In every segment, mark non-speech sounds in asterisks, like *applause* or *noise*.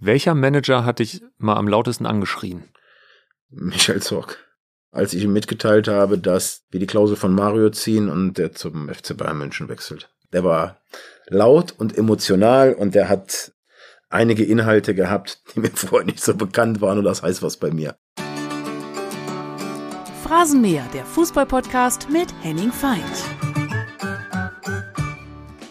Welcher Manager hat dich mal am lautesten angeschrien? Michael Zorc. Als ich ihm mitgeteilt habe, dass wir die Klausel von Mario ziehen und der zum FC Bayern München wechselt. Der war laut und emotional und der hat einige Inhalte gehabt, die mir *laughs* vorher nicht so bekannt waren und das heißt was bei mir. Phrasenmäher, der Fußballpodcast mit Henning Feind.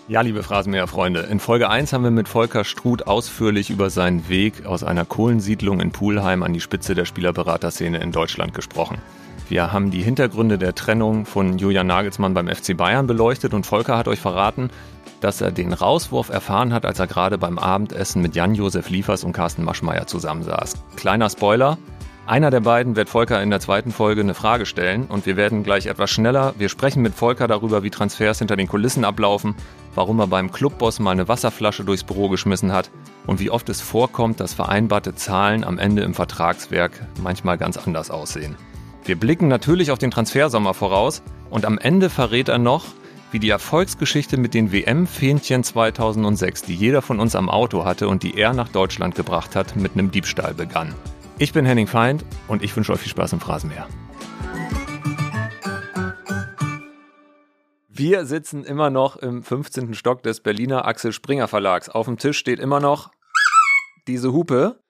Ja, liebe Phrasenmäher-Freunde, in Folge 1 haben wir mit Volker Struth ausführlich über seinen Weg aus einer Kohlensiedlung in Pulheim an die Spitze der Spielerberaterszene in Deutschland gesprochen. Wir haben die Hintergründe der Trennung von Julian Nagelsmann beim FC Bayern beleuchtet und Volker hat euch verraten, dass er den Rauswurf erfahren hat, als er gerade beim Abendessen mit Jan-Josef Liefers und Carsten Maschmeyer zusammensaß. Kleiner Spoiler, einer der beiden wird Volker in der zweiten Folge eine Frage stellen und wir werden gleich etwas schneller. Wir sprechen mit Volker darüber, wie Transfers hinter den Kulissen ablaufen, warum er beim Clubboss mal eine Wasserflasche durchs Büro geschmissen hat und wie oft es vorkommt, dass vereinbarte Zahlen am Ende im Vertragswerk manchmal ganz anders aussehen. Wir blicken natürlich auf den Transfersommer voraus und am Ende verrät er noch, wie die Erfolgsgeschichte mit den WM-Fähnchen 2006, die jeder von uns am Auto hatte und die er nach Deutschland gebracht hat, mit einem Diebstahl begann. Ich bin Henning Feind und ich wünsche euch viel Spaß im Phrasenmeer. Wir sitzen immer noch im 15. Stock des Berliner Axel Springer Verlags. Auf dem Tisch steht immer noch diese Hupe,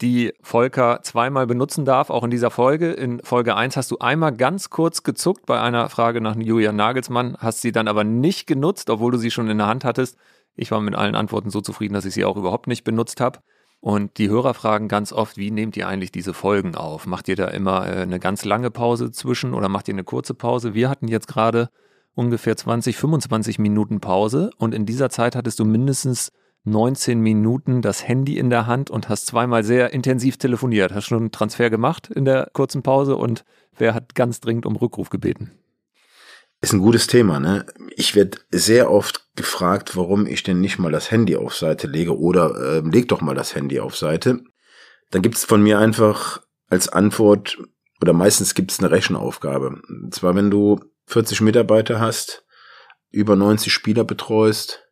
die Volker zweimal benutzen darf, auch in dieser Folge. In Folge 1 hast du einmal ganz kurz gezuckt bei einer Frage nach Julian Nagelsmann, hast sie dann aber nicht genutzt, obwohl du sie schon in der Hand hattest. Ich war mit allen Antworten so zufrieden, dass ich sie auch überhaupt nicht benutzt habe. Und die Hörer fragen ganz oft, wie nehmt ihr eigentlich diese Folgen auf? Macht ihr da immer äh, eine ganz lange Pause zwischen oder macht ihr eine kurze Pause? Wir hatten jetzt gerade ungefähr 20, 25 Minuten Pause und in dieser Zeit hattest du mindestens 19 Minuten das Handy in der Hand und hast zweimal sehr intensiv telefoniert. Hast schon einen Transfer gemacht in der kurzen Pause und wer hat ganz dringend um Rückruf gebeten? Ist ein gutes Thema, ne? Ich werde sehr oft gefragt, warum ich denn nicht mal das Handy auf Seite lege oder äh, leg doch mal das Handy auf Seite. Dann gibt's von mir einfach als Antwort oder meistens gibt's eine Rechenaufgabe. Und zwar, wenn du 40 Mitarbeiter hast, über 90 Spieler betreust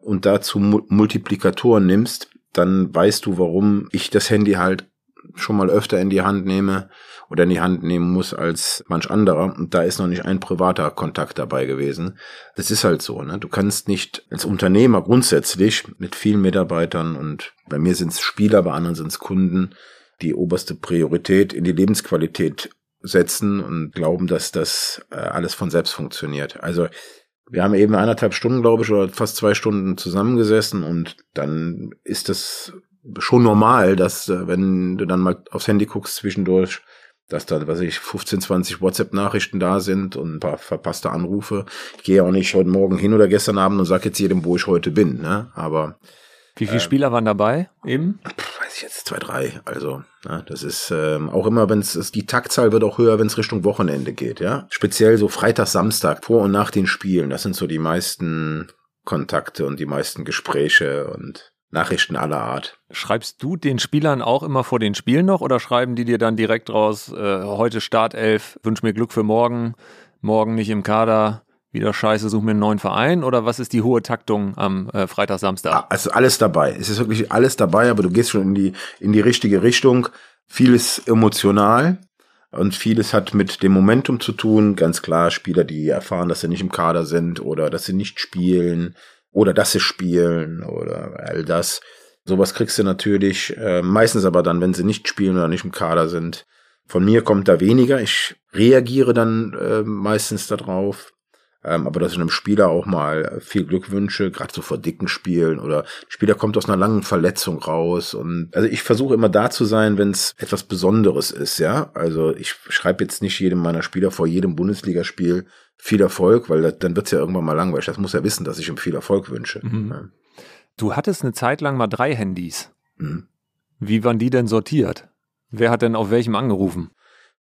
und dazu Multiplikatoren nimmst, dann weißt du, warum ich das Handy halt schon mal öfter in die Hand nehme oder in die Hand nehmen muss als manch anderer. Und da ist noch nicht ein privater Kontakt dabei gewesen. Das ist halt so. Ne? Du kannst nicht als Unternehmer grundsätzlich mit vielen Mitarbeitern und bei mir sind es Spieler, bei anderen sind es Kunden, die oberste Priorität in die Lebensqualität setzen und glauben, dass das äh, alles von selbst funktioniert. Also wir haben eben eineinhalb Stunden, glaube ich, oder fast zwei Stunden zusammengesessen und dann ist das schon normal, dass äh, wenn du dann mal aufs Handy guckst zwischendurch, dass da, was ich, 15, 20 WhatsApp-Nachrichten da sind und ein paar verpasste Anrufe. Ich gehe auch nicht heute Morgen hin oder gestern Abend und sage jetzt jedem, wo ich heute bin, ne? Aber wie viele ähm, Spieler waren dabei eben? Weiß ich jetzt zwei, drei. Also, ne, das ist ähm, auch immer, wenn es die Taktzahl wird auch höher, wenn es Richtung Wochenende geht, ja. Speziell so Freitag, Samstag, vor und nach den Spielen. Das sind so die meisten Kontakte und die meisten Gespräche und Nachrichten aller Art. Schreibst du den Spielern auch immer vor den Spielen noch oder schreiben die dir dann direkt raus, äh, heute Startelf, wünsch mir Glück für morgen, morgen nicht im Kader, wieder scheiße, such mir einen neuen Verein oder was ist die hohe Taktung am äh, Freitag, Samstag? Also alles dabei. Es ist wirklich alles dabei, aber du gehst schon in die, in die richtige Richtung. Vieles emotional und vieles hat mit dem Momentum zu tun. Ganz klar, Spieler, die erfahren, dass sie nicht im Kader sind oder dass sie nicht spielen oder dass sie spielen oder all das. Sowas kriegst du natürlich äh, meistens aber dann, wenn sie nicht spielen oder nicht im Kader sind. Von mir kommt da weniger. Ich reagiere dann äh, meistens darauf. Ähm, aber dass ich einem Spieler auch mal viel Glück wünsche, gerade so vor dicken Spielen oder Spieler kommt aus einer langen Verletzung raus und also ich versuche immer da zu sein, wenn es etwas Besonderes ist, ja. Also ich schreibe jetzt nicht jedem meiner Spieler vor jedem Bundesligaspiel viel Erfolg, weil das, dann wird's ja irgendwann mal langweilig. Das muss er wissen, dass ich ihm viel Erfolg wünsche. Mhm. Ja. Du hattest eine Zeit lang mal drei Handys. Mhm. Wie waren die denn sortiert? Wer hat denn auf welchem angerufen?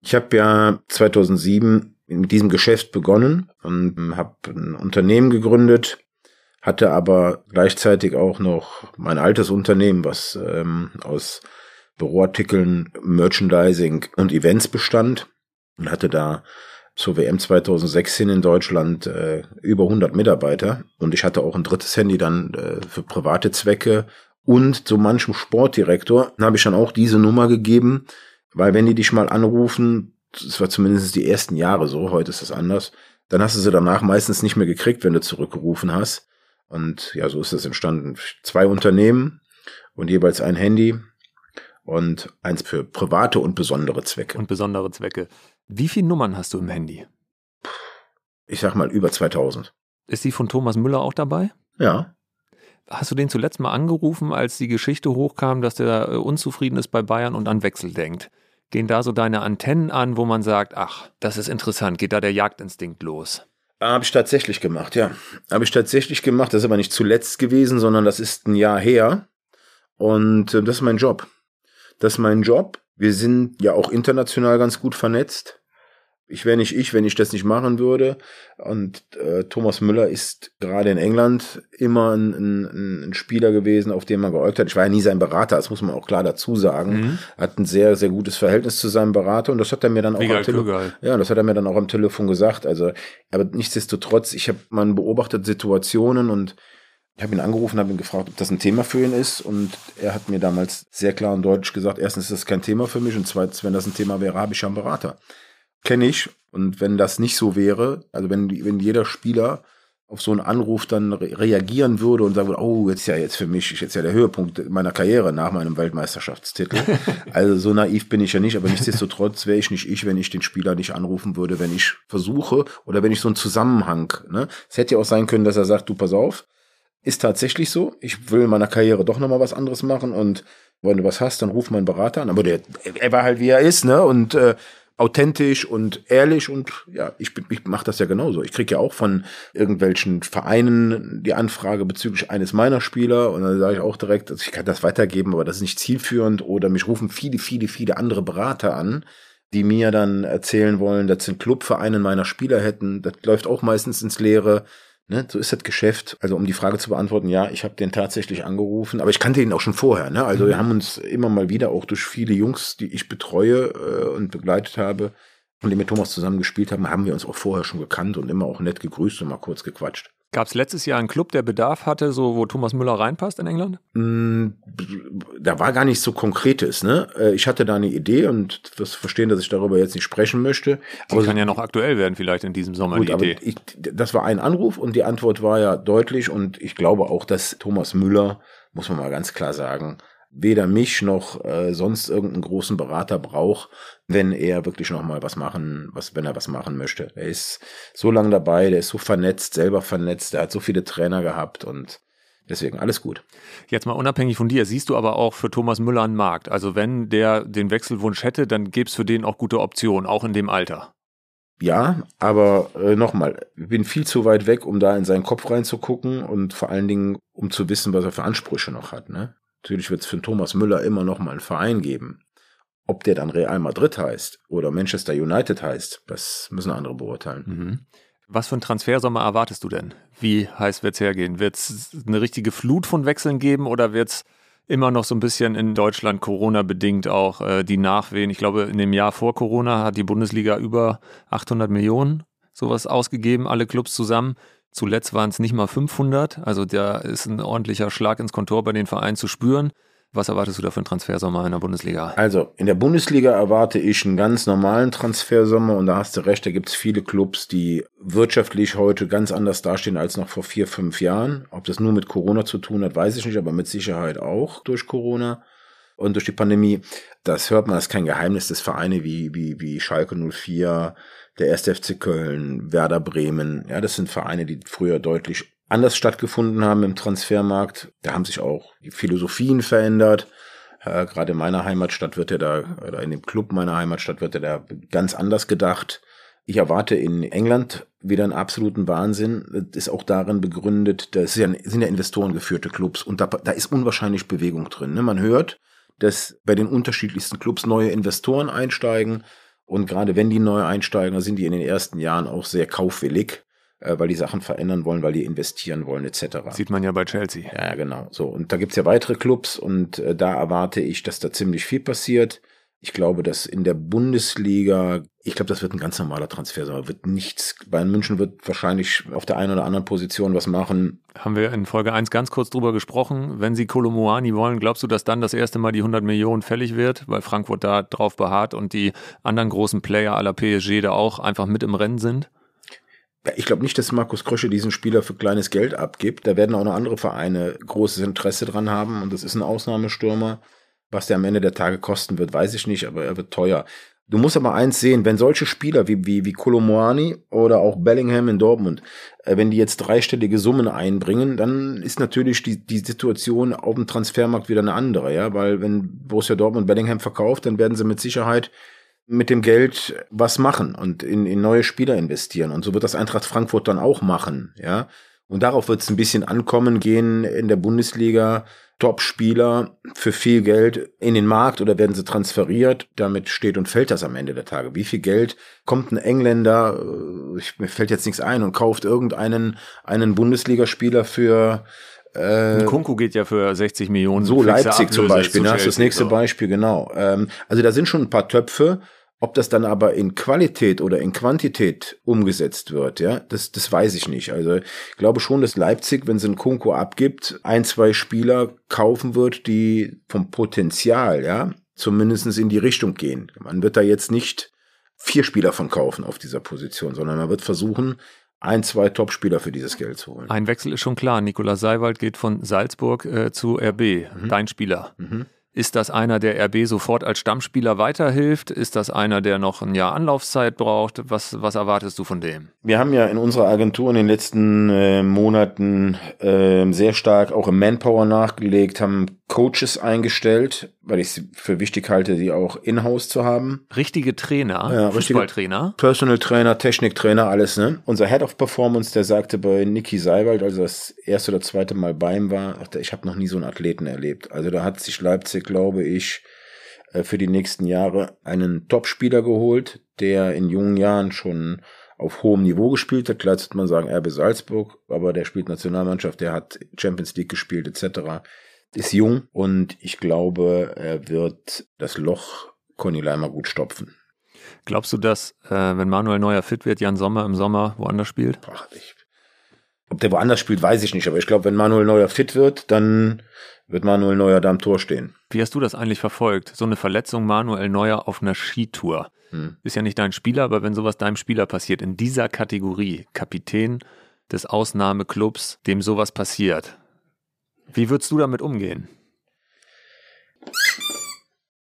Ich habe ja 2007 mit diesem Geschäft begonnen und habe ein Unternehmen gegründet, hatte aber gleichzeitig auch noch mein altes Unternehmen, was ähm, aus Büroartikeln, Merchandising und Events bestand und hatte da zur WM 2016 in Deutschland äh, über 100 Mitarbeiter und ich hatte auch ein drittes Handy dann äh, für private Zwecke und so manchem Sportdirektor habe ich dann auch diese Nummer gegeben, weil wenn die dich mal anrufen, das war zumindest die ersten Jahre so, heute ist das anders, dann hast du sie danach meistens nicht mehr gekriegt, wenn du zurückgerufen hast. Und ja, so ist es entstanden. Zwei Unternehmen und jeweils ein Handy und eins für private und besondere Zwecke. Und besondere Zwecke. Wie viele Nummern hast du im Handy? Ich sag mal über 2000. Ist die von Thomas Müller auch dabei? Ja. Hast du den zuletzt mal angerufen, als die Geschichte hochkam, dass der äh, unzufrieden ist bei Bayern und an Wechsel denkt? Gehen da so deine Antennen an, wo man sagt, ach, das ist interessant, geht da der Jagdinstinkt los? Habe ich tatsächlich gemacht, ja. Habe ich tatsächlich gemacht. Das ist aber nicht zuletzt gewesen, sondern das ist ein Jahr her. Und äh, das ist mein Job. Das ist mein Job. Wir sind ja auch international ganz gut vernetzt. Ich wäre nicht ich, wenn ich das nicht machen würde. Und äh, Thomas Müller ist gerade in England immer ein, ein, ein Spieler gewesen, auf den man geäugt hat. Ich war ja nie sein Berater, das muss man auch klar dazu sagen. Mhm. Hat ein sehr, sehr gutes Verhältnis zu seinem Berater und das hat er mir dann auch am Telefon. Ja, das hat er mir dann auch am Telefon gesagt. Also, aber nichtsdestotrotz, ich habe man beobachtet Situationen und ich habe ihn angerufen, habe ihn gefragt, ob das ein Thema für ihn ist. Und er hat mir damals sehr klar und deutlich gesagt, erstens ist das kein Thema für mich und zweitens, wenn das ein Thema wäre, habe ich ja einen Berater kenne ich. Und wenn das nicht so wäre, also wenn, wenn jeder Spieler auf so einen Anruf dann re reagieren würde und sagen würde, oh, jetzt ja jetzt für mich, jetzt ja der Höhepunkt meiner Karriere nach meinem Weltmeisterschaftstitel. *laughs* also so naiv bin ich ja nicht, aber nichtsdestotrotz wäre ich nicht ich, wenn ich den Spieler nicht anrufen würde, wenn ich versuche oder wenn ich so einen Zusammenhang, ne? Es hätte ja auch sein können, dass er sagt, du pass auf, ist tatsächlich so, ich will in meiner Karriere doch nochmal was anderes machen und wenn du was hast, dann ruf meinen Berater an. Aber der, er war halt wie er ist, ne? Und äh, authentisch und ehrlich und ja, ich, ich mache das ja genauso. Ich kriege ja auch von irgendwelchen Vereinen die Anfrage bezüglich eines meiner Spieler und dann sage ich auch direkt, also ich kann das weitergeben, aber das ist nicht zielführend oder mich rufen viele, viele, viele andere Berater an, die mir dann erzählen wollen, dass sie einen Clubverein meiner Spieler hätten. Das läuft auch meistens ins Leere. Ne, so ist das Geschäft. Also um die Frage zu beantworten, ja, ich habe den tatsächlich angerufen, aber ich kannte ihn auch schon vorher. Ne? Also mhm. wir haben uns immer mal wieder auch durch viele Jungs, die ich betreue äh, und begleitet habe und die mit Thomas zusammen gespielt haben, haben wir uns auch vorher schon gekannt und immer auch nett gegrüßt und mal kurz gequatscht. Gab es letztes Jahr einen Club, der Bedarf hatte, so wo Thomas Müller reinpasst in England? Mm, da war gar nicht so konkretes. Ne? Äh, ich hatte da eine Idee und das verstehen, dass ich darüber jetzt nicht sprechen möchte. Die aber kann ja noch aktuell werden, vielleicht in diesem Sommer. Gut, die Idee. Ich, das war ein Anruf und die Antwort war ja deutlich und ich glaube auch, dass Thomas Müller, muss man mal ganz klar sagen, weder mich noch äh, sonst irgendeinen großen Berater braucht, wenn er wirklich noch mal was machen, was wenn er was machen möchte. Er ist so lange dabei, der ist so vernetzt, selber vernetzt, der hat so viele Trainer gehabt und deswegen alles gut. Jetzt mal unabhängig von dir, siehst du aber auch für Thomas Müller einen Markt. Also wenn der den Wechselwunsch hätte, dann gäbe es für den auch gute Optionen, auch in dem Alter. Ja, aber äh, nochmal, ich bin viel zu weit weg, um da in seinen Kopf reinzugucken und vor allen Dingen, um zu wissen, was er für Ansprüche noch hat. Ne? Natürlich wird es für Thomas Müller immer noch mal einen Verein geben. Ob der dann Real Madrid heißt oder Manchester United heißt, das müssen andere beurteilen. Mhm. Was für einen Transfersommer erwartest du denn? Wie heiß wird es hergehen? Wird es eine richtige Flut von Wechseln geben oder wird es immer noch so ein bisschen in Deutschland Corona-bedingt auch äh, die Nachwehen? Ich glaube, in dem Jahr vor Corona hat die Bundesliga über 800 Millionen sowas ausgegeben, alle Clubs zusammen. Zuletzt waren es nicht mal 500, also da ist ein ordentlicher Schlag ins Kontor bei den Vereinen zu spüren. Was erwartest du da für einen Transfersommer in der Bundesliga? Also, in der Bundesliga erwarte ich einen ganz normalen Transfersommer und da hast du recht, da gibt es viele Clubs, die wirtschaftlich heute ganz anders dastehen als noch vor vier, fünf Jahren. Ob das nur mit Corona zu tun hat, weiß ich nicht, aber mit Sicherheit auch durch Corona und durch die Pandemie. Das hört man, das ist kein Geheimnis, dass Vereine wie, wie, wie Schalke 04, der 1. FC Köln, Werder Bremen, ja, das sind Vereine, die früher deutlich anders stattgefunden haben im Transfermarkt. Da haben sich auch die Philosophien verändert. Äh, Gerade in meiner Heimatstadt wird ja da, oder in dem Club meiner Heimatstadt wird ja da ganz anders gedacht. Ich erwarte in England wieder einen absoluten Wahnsinn. Das ist auch darin begründet, das sind ja, sind ja investorengeführte Clubs und da, da ist unwahrscheinlich Bewegung drin. Ne? Man hört, dass bei den unterschiedlichsten Clubs neue Investoren einsteigen. Und gerade wenn die neu einsteigen, dann sind die in den ersten Jahren auch sehr kaufwillig, äh, weil die Sachen verändern wollen, weil die investieren wollen, etc. Sieht man ja bei Chelsea. Ja, genau. So, und da gibt's ja weitere Clubs und äh, da erwarte ich, dass da ziemlich viel passiert. Ich glaube, dass in der Bundesliga, ich glaube, das wird ein ganz normaler Transfer sein. Wird nichts, Bayern München wird wahrscheinlich auf der einen oder anderen Position was machen. Haben wir in Folge 1 ganz kurz drüber gesprochen. Wenn sie Kolomoani wollen, glaubst du, dass dann das erste Mal die 100 Millionen fällig wird, weil Frankfurt da drauf beharrt und die anderen großen Player aller PSG da auch einfach mit im Rennen sind? Ich glaube nicht, dass Markus Krösche diesen Spieler für kleines Geld abgibt. Da werden auch noch andere Vereine großes Interesse dran haben und das ist ein Ausnahmestürmer. Was der am Ende der Tage kosten wird, weiß ich nicht, aber er wird teuer. Du musst aber eins sehen, wenn solche Spieler wie, wie, wie Kolomoani oder auch Bellingham in Dortmund, äh, wenn die jetzt dreistellige Summen einbringen, dann ist natürlich die, die Situation auf dem Transfermarkt wieder eine andere, ja, weil wenn Borussia Dortmund Bellingham verkauft, dann werden sie mit Sicherheit mit dem Geld was machen und in, in neue Spieler investieren. Und so wird das Eintracht Frankfurt dann auch machen, ja. Und darauf wird es ein bisschen ankommen gehen in der Bundesliga Top-Spieler für viel Geld in den Markt oder werden sie transferiert? Damit steht und fällt das am Ende der Tage. Wie viel Geld kommt ein Engländer, äh, ich, mir fällt jetzt nichts ein, und kauft irgendeinen einen Bundesligaspieler für äh, Kunku geht ja für 60 Millionen. So Leipzig zum Beispiel, ne? das ist das nächste so. Beispiel, genau. Ähm, also da sind schon ein paar Töpfe ob das dann aber in Qualität oder in Quantität umgesetzt wird, ja, das, das weiß ich nicht. Also ich glaube schon, dass Leipzig, wenn sie einen Kunko abgibt, ein, zwei Spieler kaufen wird, die vom Potenzial, ja, zumindestens in die Richtung gehen. Man wird da jetzt nicht vier Spieler von kaufen auf dieser Position, sondern man wird versuchen, ein, zwei Topspieler für dieses Geld zu holen. Ein Wechsel ist schon klar. Nikola Seiwald geht von Salzburg äh, zu RB, mhm. dein Spieler. Mhm. Ist das einer, der RB sofort als Stammspieler weiterhilft? Ist das einer, der noch ein Jahr Anlaufzeit braucht? Was, was erwartest du von dem? Wir haben ja in unserer Agentur in den letzten äh, Monaten äh, sehr stark auch im Manpower nachgelegt, haben Coaches eingestellt, weil ich es für wichtig halte, die auch in-house zu haben. Richtige Trainer, ja, Fußballtrainer. Personal Trainer, Techniktrainer, alles, ne? Unser Head of Performance, der sagte bei Niki Seiwald, als er das erste oder zweite Mal bei ihm war, ich habe noch nie so einen Athleten erlebt. Also da hat sich Leipzig, glaube ich, äh, für die nächsten Jahre einen Topspieler geholt, der in jungen Jahren schon auf hohem Niveau gespielt hat. Klar sollte man sagen, RB Salzburg, aber der spielt Nationalmannschaft, der hat Champions League gespielt etc ist jung und ich glaube, er wird das Loch Conny Leimer gut stopfen. Glaubst du, dass, äh, wenn Manuel Neuer fit wird, Jan Sommer im Sommer woanders spielt? Ach, ich, ob der woanders spielt, weiß ich nicht, aber ich glaube, wenn Manuel Neuer fit wird, dann wird Manuel Neuer da am Tor stehen. Wie hast du das eigentlich verfolgt? So eine Verletzung Manuel Neuer auf einer Skitour. Hm. Ist ja nicht dein Spieler, aber wenn sowas deinem Spieler passiert, in dieser Kategorie, Kapitän des Ausnahmeclubs, dem sowas passiert, wie würdest du damit umgehen?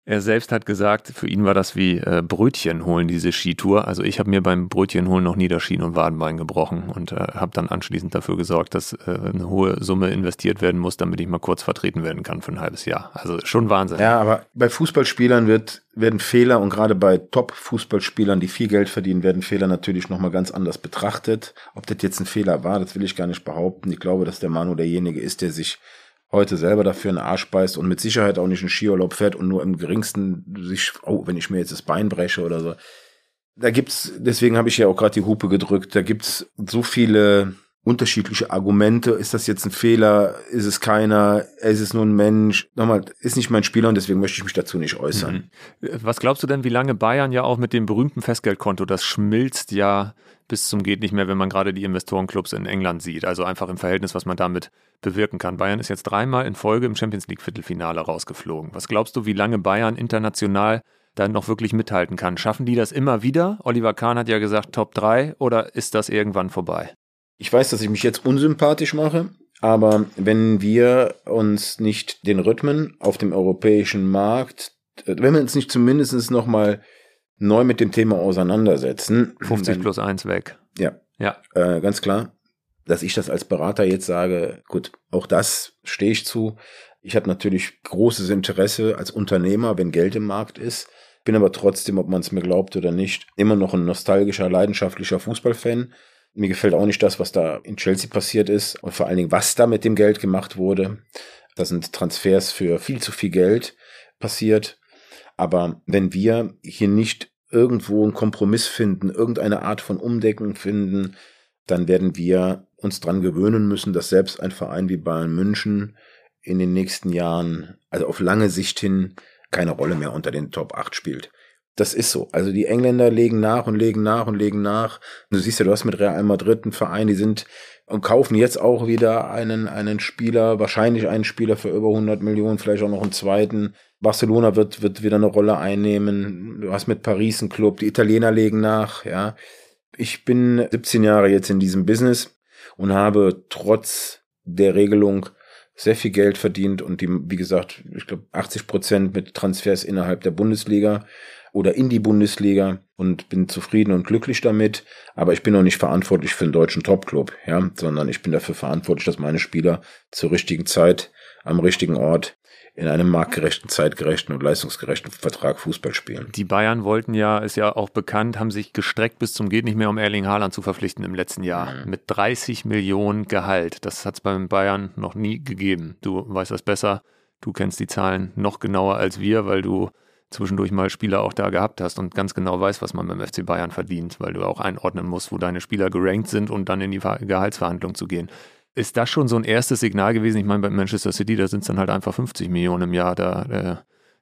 Er selbst hat gesagt, für ihn war das wie äh, Brötchen holen, diese Skitour. Also ich habe mir beim Brötchen holen noch nie das Schien- und Wadenbein gebrochen und äh, habe dann anschließend dafür gesorgt, dass äh, eine hohe Summe investiert werden muss, damit ich mal kurz vertreten werden kann für ein halbes Jahr. Also schon Wahnsinn. Ja, aber bei Fußballspielern wird, werden Fehler und gerade bei Top-Fußballspielern, die viel Geld verdienen, werden Fehler natürlich nochmal ganz anders betrachtet. Ob das jetzt ein Fehler war, das will ich gar nicht behaupten. Ich glaube, dass der Manu derjenige ist, der sich heute selber dafür einen Arsch beißt und mit Sicherheit auch nicht einen Skiurlaub fährt und nur im geringsten sich, oh, wenn ich mir jetzt das Bein breche oder so. Da gibt's, deswegen habe ich ja auch gerade die Hupe gedrückt, da gibt's so viele unterschiedliche Argumente. Ist das jetzt ein Fehler? Ist es keiner? Ist es nur ein Mensch? Nochmal, ist nicht mein Spieler und deswegen möchte ich mich dazu nicht äußern. Mhm. Was glaubst du denn, wie lange Bayern ja auch mit dem berühmten Festgeldkonto, das schmilzt ja bis zum geht nicht mehr, wenn man gerade die Investorenclubs in England sieht. Also einfach im Verhältnis, was man damit bewirken kann. Bayern ist jetzt dreimal in Folge im Champions League Viertelfinale rausgeflogen. Was glaubst du, wie lange Bayern international da noch wirklich mithalten kann? Schaffen die das immer wieder? Oliver Kahn hat ja gesagt Top 3 oder ist das irgendwann vorbei? Ich weiß, dass ich mich jetzt unsympathisch mache, aber wenn wir uns nicht den Rhythmen auf dem europäischen Markt, wenn wir uns nicht zumindest noch mal neu mit dem Thema auseinandersetzen. 50 dann, plus 1 weg. Ja. Ja. Äh, ganz klar. Dass ich das als Berater jetzt sage, gut, auch das stehe ich zu. Ich habe natürlich großes Interesse als Unternehmer, wenn Geld im Markt ist. Bin aber trotzdem, ob man es mir glaubt oder nicht, immer noch ein nostalgischer, leidenschaftlicher Fußballfan. Mir gefällt auch nicht das, was da in Chelsea passiert ist und vor allen Dingen, was da mit dem Geld gemacht wurde. Da sind Transfers für viel zu viel Geld passiert. Aber wenn wir hier nicht irgendwo einen Kompromiss finden, irgendeine Art von Umdecken finden, dann werden wir uns dran gewöhnen müssen, dass selbst ein Verein wie Bayern München in den nächsten Jahren, also auf lange Sicht hin, keine Rolle mehr unter den Top 8 spielt. Das ist so. Also die Engländer legen nach und legen nach und legen nach. Du siehst ja, du hast mit Real Madrid einen Verein, die sind und kaufen jetzt auch wieder einen, einen Spieler, wahrscheinlich einen Spieler für über 100 Millionen, vielleicht auch noch einen zweiten. Barcelona wird, wird wieder eine Rolle einnehmen. Du hast mit Paris einen Club, die Italiener legen nach, ja. Ich bin 17 Jahre jetzt in diesem Business und habe trotz der Regelung sehr viel Geld verdient und die, wie gesagt, ich glaube 80 Prozent mit Transfers innerhalb der Bundesliga oder in die Bundesliga und bin zufrieden und glücklich damit. Aber ich bin noch nicht verantwortlich für einen deutschen Topclub, ja, sondern ich bin dafür verantwortlich, dass meine Spieler zur richtigen Zeit am richtigen Ort in einem marktgerechten, zeitgerechten und leistungsgerechten Vertrag Fußball spielen. Die Bayern wollten ja, ist ja auch bekannt, haben sich gestreckt bis zum geht nicht mehr, um Erling Haaland zu verpflichten im letzten Jahr. Mhm. Mit 30 Millionen Gehalt. Das hat es beim Bayern noch nie gegeben. Du weißt das besser. Du kennst die Zahlen noch genauer als wir, weil du zwischendurch mal Spieler auch da gehabt hast und ganz genau weißt, was man beim FC Bayern verdient, weil du auch einordnen musst, wo deine Spieler gerankt sind und dann in die Gehaltsverhandlung zu gehen ist das schon so ein erstes Signal gewesen? Ich meine, bei Manchester City, da sind es dann halt einfach 50 Millionen im Jahr. Da, äh,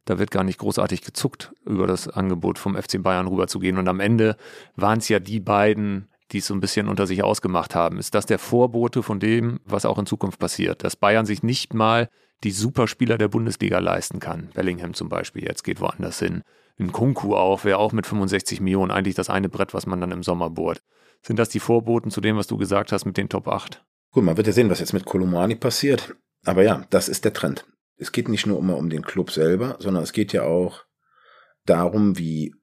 da wird gar nicht großartig gezuckt, über das Angebot vom FC Bayern rüberzugehen. Und am Ende waren es ja die beiden, die es so ein bisschen unter sich ausgemacht haben. Ist das der Vorbote von dem, was auch in Zukunft passiert? Dass Bayern sich nicht mal die Superspieler der Bundesliga leisten kann. Bellingham zum Beispiel, jetzt geht woanders hin. Ein Kunku auch, wäre auch mit 65 Millionen eigentlich das eine Brett, was man dann im Sommer bohrt. Sind das die Vorboten zu dem, was du gesagt hast mit den Top 8? Gut, man wird ja sehen, was jetzt mit Kolumani passiert. Aber ja, das ist der Trend. Es geht nicht nur immer um den Club selber, sondern es geht ja auch darum, wie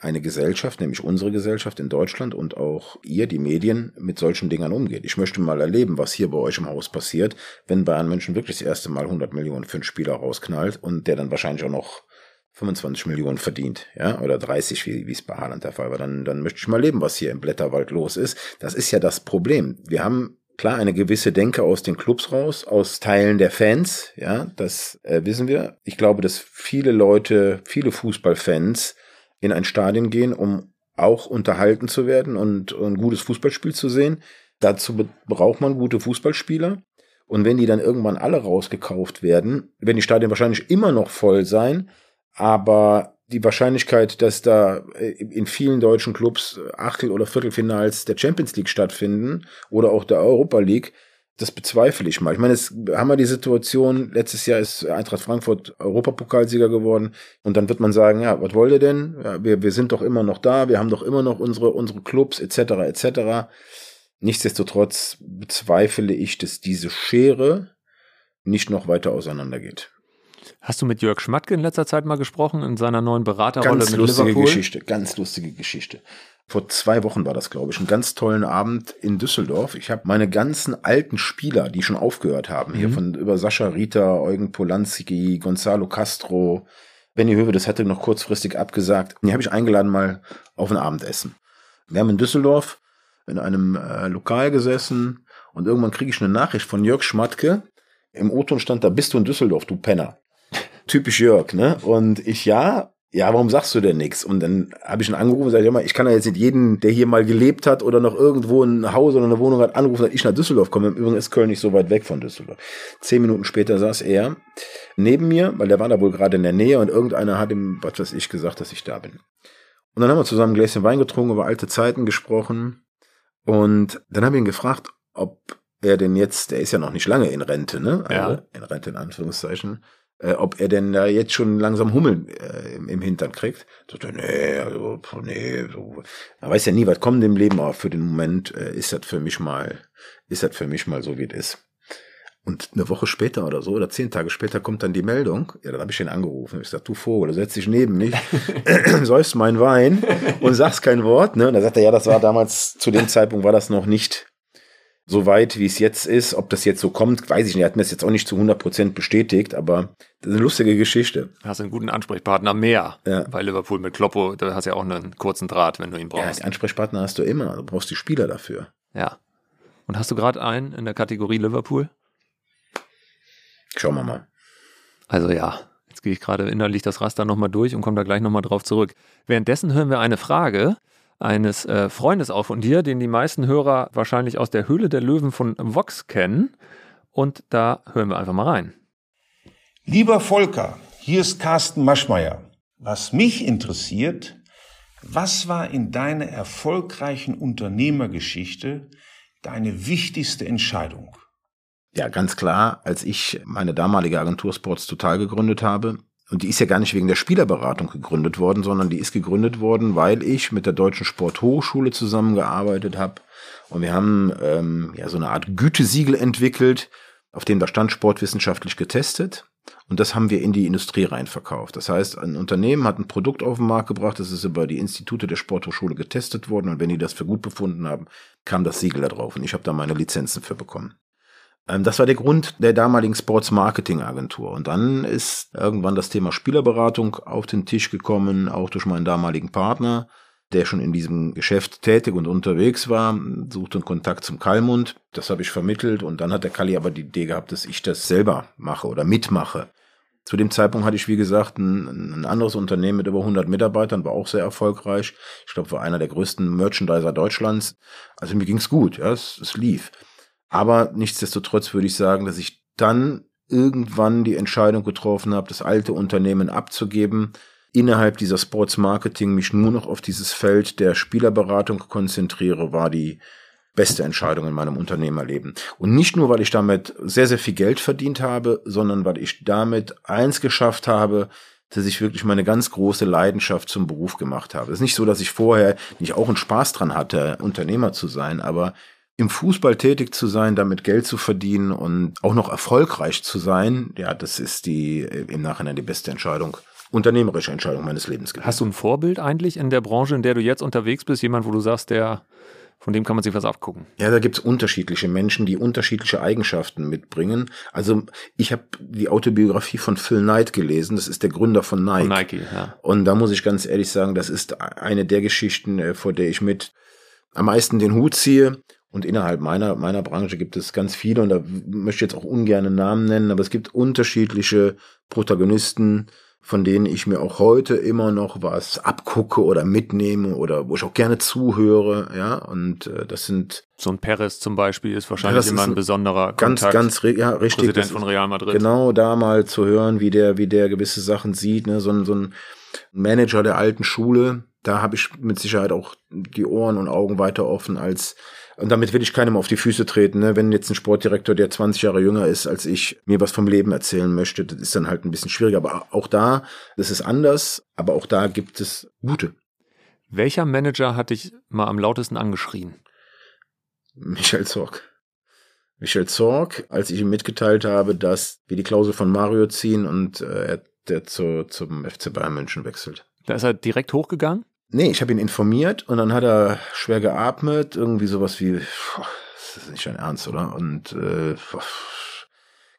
eine Gesellschaft, nämlich unsere Gesellschaft in Deutschland und auch ihr, die Medien, mit solchen Dingern umgeht. Ich möchte mal erleben, was hier bei euch im Haus passiert, wenn Bayern München wirklich das erste Mal 100 Millionen für einen Spieler rausknallt und der dann wahrscheinlich auch noch 25 Millionen verdient, ja, oder 30, wie, es bei Haaland der Fall war. Dann, dann möchte ich mal leben, was hier im Blätterwald los ist. Das ist ja das Problem. Wir haben klar eine gewisse Denke aus den Clubs raus, aus Teilen der Fans, ja, das äh, wissen wir. Ich glaube, dass viele Leute, viele Fußballfans in ein Stadion gehen, um auch unterhalten zu werden und, ein gutes Fußballspiel zu sehen. Dazu braucht man gute Fußballspieler. Und wenn die dann irgendwann alle rausgekauft werden, werden die Stadien wahrscheinlich immer noch voll sein, aber die Wahrscheinlichkeit, dass da äh, in vielen deutschen Clubs Achtel- oder Viertelfinals der Champions League stattfinden oder auch der Europa League, das bezweifle ich mal. Ich meine, es haben wir die Situation, letztes Jahr ist Eintracht Frankfurt Europapokalsieger geworden und dann wird man sagen, ja, was wollt ihr denn? Ja, wir, wir sind doch immer noch da, wir haben doch immer noch unsere, unsere Clubs etc. etc. Nichtsdestotrotz bezweifle ich, dass diese Schere nicht noch weiter auseinandergeht. Hast du mit Jörg Schmatke in letzter Zeit mal gesprochen in seiner neuen Beraterrolle ganz mit lustige Liverpool? Geschichte, ganz lustige Geschichte. Vor zwei Wochen war das, glaube ich, einen ganz tollen Abend in Düsseldorf. Ich habe meine ganzen alten Spieler, die schon aufgehört haben, mhm. hier von über Sascha Rita, Eugen Polanski, Gonzalo Castro, Benny Höwe, das hatte noch kurzfristig abgesagt. Die habe ich eingeladen mal auf ein Abendessen. Wir haben in Düsseldorf in einem äh, Lokal gesessen und irgendwann kriege ich eine Nachricht von Jörg Schmatke. Im O-Ton stand da, bist du in Düsseldorf, du Penner *laughs* typisch Jörg, ne? Und ich, ja, ja, warum sagst du denn nichts? Und dann habe ich ihn angerufen und gesagt, ja, ich kann ja jetzt nicht jeden, der hier mal gelebt hat oder noch irgendwo ein Haus oder eine Wohnung hat, anrufen, dass ich nach Düsseldorf komme. Im Übrigen ist Köln nicht so weit weg von Düsseldorf. Zehn Minuten später saß er neben mir, weil der war da wohl gerade in der Nähe und irgendeiner hat ihm, was weiß ich, gesagt, dass ich da bin. Und dann haben wir zusammen ein Gläschen Wein getrunken, über alte Zeiten gesprochen. Und dann habe ich ihn gefragt, ob er denn jetzt, der ist ja noch nicht lange in Rente, ne? Also ja. in Rente in Anführungszeichen äh, ob er denn da jetzt schon langsam Hummeln äh, im, im Hintern kriegt. Sagt er, nee, also, nee, so. Man weiß ja nie, was kommt im Leben, aber für den Moment äh, ist das für mich mal, ist das für mich mal so, wie es ist. Und eine Woche später oder so, oder zehn Tage später kommt dann die Meldung. Ja, dann habe ich ihn angerufen. Ich sag, du Vogel, du setzt dich neben mich, *laughs* *clears throat* säufst meinen Wein und sagst kein Wort. Ne? Und da sagt er, ja, das war damals, zu dem Zeitpunkt war das noch nicht so weit, wie es jetzt ist. Ob das jetzt so kommt, weiß ich nicht. Er hat mir das jetzt auch nicht zu 100 Prozent bestätigt, aber das ist eine lustige Geschichte. Hast einen guten Ansprechpartner mehr ja. bei Liverpool mit Kloppo. Da hast du ja auch einen kurzen Draht, wenn du ihn brauchst. Ja, Ansprechpartner hast du immer. Du brauchst die Spieler dafür. Ja. Und hast du gerade einen in der Kategorie Liverpool? Schauen wir mal. Also ja, jetzt gehe ich gerade innerlich das Raster nochmal durch und komme da gleich nochmal drauf zurück. Währenddessen hören wir eine Frage, eines äh, Freundes auch von dir, den die meisten Hörer wahrscheinlich aus der Höhle der Löwen von Vox kennen. Und da hören wir einfach mal rein. Lieber Volker, Hier ist Carsten Maschmeyer. Was mich interessiert, was war in deiner erfolgreichen Unternehmergeschichte deine wichtigste Entscheidung? Ja, ganz klar, als ich meine damalige Agentur Sports Total gegründet habe, und die ist ja gar nicht wegen der Spielerberatung gegründet worden, sondern die ist gegründet worden, weil ich mit der Deutschen Sporthochschule zusammengearbeitet habe. Und wir haben ähm, ja so eine Art Gütesiegel entwickelt, auf dem da stand sportwissenschaftlich getestet. Und das haben wir in die Industrie rein verkauft. Das heißt, ein Unternehmen hat ein Produkt auf den Markt gebracht, das ist über die Institute der Sporthochschule getestet worden. Und wenn die das für gut befunden haben, kam das Siegel da drauf. Und ich habe da meine Lizenzen für bekommen. Ähm, das war der Grund der damaligen Sports Marketing Agentur. Und dann ist irgendwann das Thema Spielerberatung auf den Tisch gekommen, auch durch meinen damaligen Partner, der schon in diesem Geschäft tätig und unterwegs war, suchte einen Kontakt zum Kalmund. Das habe ich vermittelt und dann hat der Kalli aber die Idee gehabt, dass ich das selber mache oder mitmache. Zu dem Zeitpunkt hatte ich, wie gesagt, ein, ein anderes Unternehmen mit über 100 Mitarbeitern, war auch sehr erfolgreich. Ich glaube, war einer der größten Merchandiser Deutschlands. Also mir ging's gut, ja, es, es lief. Aber nichtsdestotrotz würde ich sagen, dass ich dann irgendwann die Entscheidung getroffen habe, das alte Unternehmen abzugeben, innerhalb dieser Sports Marketing mich nur noch auf dieses Feld der Spielerberatung konzentriere, war die beste Entscheidung in meinem Unternehmerleben. Und nicht nur, weil ich damit sehr, sehr viel Geld verdient habe, sondern weil ich damit eins geschafft habe, dass ich wirklich meine ganz große Leidenschaft zum Beruf gemacht habe. Es ist nicht so, dass ich vorher nicht auch einen Spaß dran hatte, Unternehmer zu sein, aber im Fußball tätig zu sein, damit Geld zu verdienen und auch noch erfolgreich zu sein, ja, das ist die äh, im Nachhinein die beste Entscheidung, unternehmerische Entscheidung meines Lebens gewesen. Hast du ein Vorbild eigentlich in der Branche, in der du jetzt unterwegs bist? Jemand, wo du sagst, der von dem kann man sich was abgucken. Ja, da gibt's unterschiedliche Menschen, die unterschiedliche Eigenschaften mitbringen. Also ich habe die Autobiografie von Phil Knight gelesen. Das ist der Gründer von Nike. Von Nike ja. Und da muss ich ganz ehrlich sagen, das ist eine der Geschichten, äh, vor der ich mit am meisten den Hut ziehe. Und innerhalb meiner, meiner Branche gibt es ganz viele, und da möchte ich jetzt auch ungern Namen nennen, aber es gibt unterschiedliche Protagonisten, von denen ich mir auch heute immer noch was abgucke oder mitnehme oder wo ich auch gerne zuhöre, ja, und äh, das sind so ein Perez zum Beispiel ist wahrscheinlich ja, immer ein, ein besonderer ganz, Kontakt, ganz, ja, richtig, Präsident von Real Madrid. Genau, da mal zu hören, wie der, wie der gewisse Sachen sieht, ne, so ein, so ein Manager der alten Schule, da habe ich mit Sicherheit auch die Ohren und Augen weiter offen als und damit will ich keinem auf die Füße treten. Ne? Wenn jetzt ein Sportdirektor, der 20 Jahre jünger ist als ich, mir was vom Leben erzählen möchte, das ist dann halt ein bisschen schwieriger. Aber auch da, das ist anders, aber auch da gibt es gute. Welcher Manager hat dich mal am lautesten angeschrien? Michael Zorg. Michael Zorg, als ich ihm mitgeteilt habe, dass wir die Klausel von Mario ziehen und äh, er der zu, zum FC Bayern München wechselt. Da ist er direkt hochgegangen? Nee, ich habe ihn informiert und dann hat er schwer geatmet, irgendwie sowas wie, das ist nicht dein Ernst, oder? Und äh,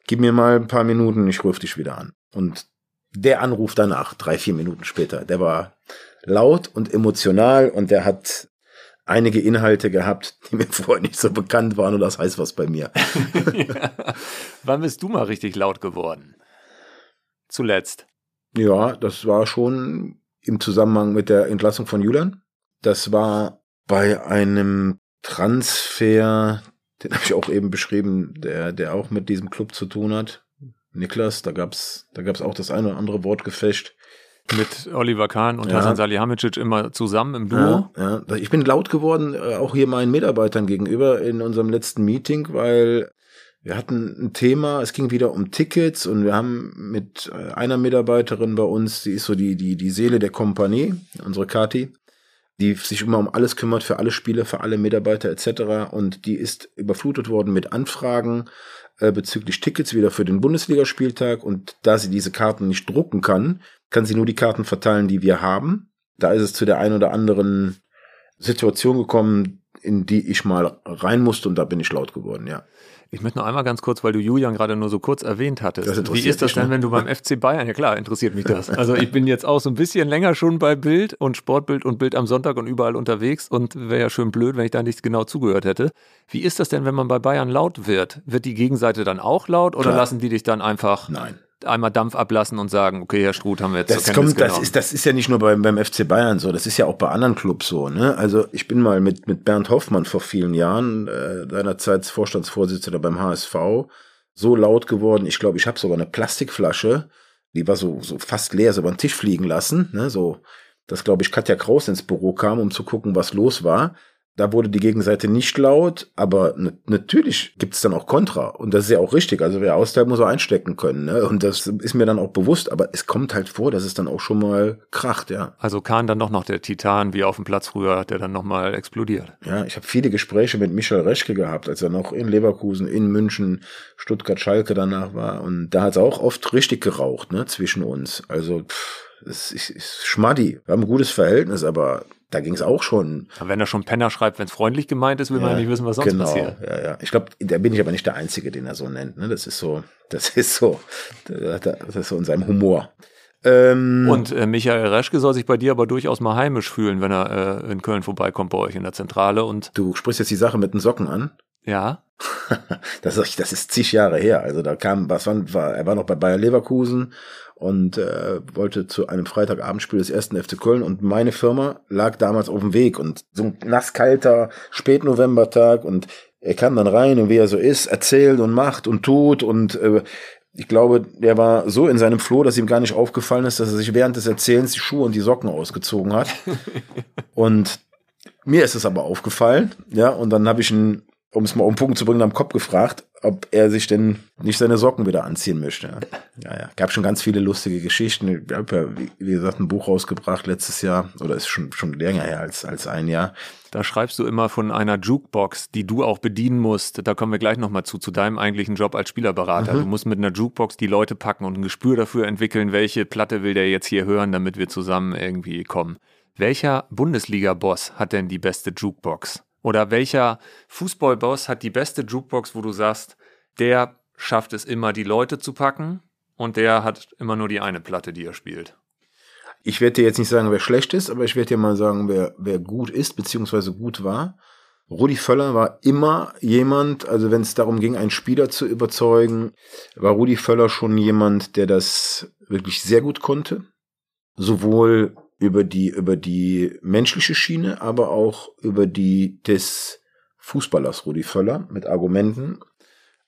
gib mir mal ein paar Minuten, ich rufe dich wieder an. Und der Anruf danach, drei, vier Minuten später, der war laut und emotional und der hat einige Inhalte gehabt, die mir *laughs* vorher nicht so bekannt waren und das heißt was bei mir. *laughs* ja. Wann bist du mal richtig laut geworden? Zuletzt. Ja, das war schon im Zusammenhang mit der Entlassung von Julian. Das war bei einem Transfer, den habe ich auch eben beschrieben, der, der auch mit diesem Club zu tun hat. Niklas, da gab's, da gab's auch das eine oder andere Wortgefecht. Mit Oliver Kahn und ja. Hasan Salihamidzic immer zusammen im Duo. Ja, ja, ich bin laut geworden, äh, auch hier meinen Mitarbeitern gegenüber in unserem letzten Meeting, weil wir hatten ein Thema, es ging wieder um Tickets und wir haben mit äh, einer Mitarbeiterin bei uns, die ist so die, die, die Seele der Kompanie, unsere Kati, die sich immer um alles kümmert, für alle Spiele, für alle Mitarbeiter etc. Und die ist überflutet worden mit Anfragen äh, bezüglich Tickets wieder für den Bundesligaspieltag. Und da sie diese Karten nicht drucken kann, kann sie nur die Karten verteilen, die wir haben. Da ist es zu der einen oder anderen Situation gekommen, in die ich mal rein musste und da bin ich laut geworden, ja. Ich möchte noch einmal ganz kurz, weil du Julian gerade nur so kurz erwähnt hattest. Wie ist das denn, ne? wenn du beim *laughs* FC Bayern, ja klar, interessiert mich das. Also ich bin jetzt auch so ein bisschen länger schon bei Bild und Sportbild und Bild am Sonntag und überall unterwegs und wäre ja schön blöd, wenn ich da nicht genau zugehört hätte. Wie ist das denn, wenn man bei Bayern laut wird? Wird die Gegenseite dann auch laut oder klar. lassen die dich dann einfach? Nein einmal Dampf ablassen und sagen, okay, Herr Struth, haben wir jetzt das zur kommt, das ist, das ist ja nicht nur beim, beim FC Bayern so, das ist ja auch bei anderen Clubs so. Ne? Also ich bin mal mit, mit Bernd Hoffmann vor vielen Jahren, äh, seinerzeit Vorstandsvorsitzender beim HSV, so laut geworden. Ich glaube, ich habe sogar eine Plastikflasche die war so, so fast leer, so über den Tisch fliegen lassen, ne, so, dass, glaube ich, Katja Kraus ins Büro kam, um zu gucken, was los war. Da wurde die Gegenseite nicht laut, aber natürlich gibt es dann auch Kontra. Und das ist ja auch richtig. Also wer austeilt, muss auch einstecken können. Ne? Und das ist mir dann auch bewusst. Aber es kommt halt vor, dass es dann auch schon mal kracht, ja. Also Kahn dann doch noch der Titan, wie auf dem Platz früher, der dann nochmal explodiert. Ja, ich habe viele Gespräche mit Michael Reschke gehabt, als er noch in Leverkusen, in München, Stuttgart, Schalke danach war. Und da hat es auch oft richtig geraucht, ne, zwischen uns. Also, pff, es ist, ist schmaddi. Wir haben ein gutes Verhältnis, aber da ging es auch schon. Wenn er schon Penner schreibt, wenn es freundlich gemeint ist, will ja, man ja nicht wissen, was sonst genau, passiert. Ja, ja. Ich glaube, da bin ich aber nicht der Einzige, den er so nennt. Ne? Das ist so, das *laughs* ist so, das ist so in seinem Humor. Ähm, Und äh, Michael Reschke soll sich bei dir aber durchaus mal heimisch fühlen, wenn er äh, in Köln vorbeikommt bei euch in der Zentrale. Und du sprichst jetzt die Sache mit den Socken an. Ja. *laughs* das, ist, das ist zig Jahre her. Also da kam, was war, er war noch bei Bayer Leverkusen und äh, wollte zu einem Freitagabendspiel des ersten FC Köln und meine Firma lag damals auf dem Weg und so ein nasskalter Spätnovembertag und er kam dann rein und wie er so ist, erzählt und macht und tut und äh, ich glaube, der war so in seinem Floh, dass ihm gar nicht aufgefallen ist, dass er sich während des Erzählens die Schuhe und die Socken ausgezogen hat. *laughs* und mir ist es aber aufgefallen, ja, und dann habe ich ihn, um es mal um den Punkt zu bringen, am Kopf gefragt, ob er sich denn nicht seine Socken wieder anziehen möchte. Ja, ja. Gab schon ganz viele lustige Geschichten. Ich habe ja, wie, wie, gesagt, ein Buch rausgebracht letztes Jahr, oder ist schon, schon länger her als, als ein Jahr. Da schreibst du immer von einer Jukebox, die du auch bedienen musst. Da kommen wir gleich nochmal zu, zu deinem eigentlichen Job als Spielerberater. Mhm. Du musst mit einer Jukebox die Leute packen und ein Gespür dafür entwickeln, welche Platte will der jetzt hier hören, damit wir zusammen irgendwie kommen. Welcher Bundesliga-Boss hat denn die beste Jukebox? Oder welcher Fußballboss hat die beste Jukebox, wo du sagst, der schafft es immer, die Leute zu packen und der hat immer nur die eine Platte, die er spielt? Ich werde dir jetzt nicht sagen, wer schlecht ist, aber ich werde dir mal sagen, wer, wer gut ist, beziehungsweise gut war. Rudi Völler war immer jemand, also wenn es darum ging, einen Spieler zu überzeugen, war Rudi Völler schon jemand, der das wirklich sehr gut konnte. Sowohl über die, über die menschliche Schiene, aber auch über die des Fußballers Rudi Völler mit Argumenten.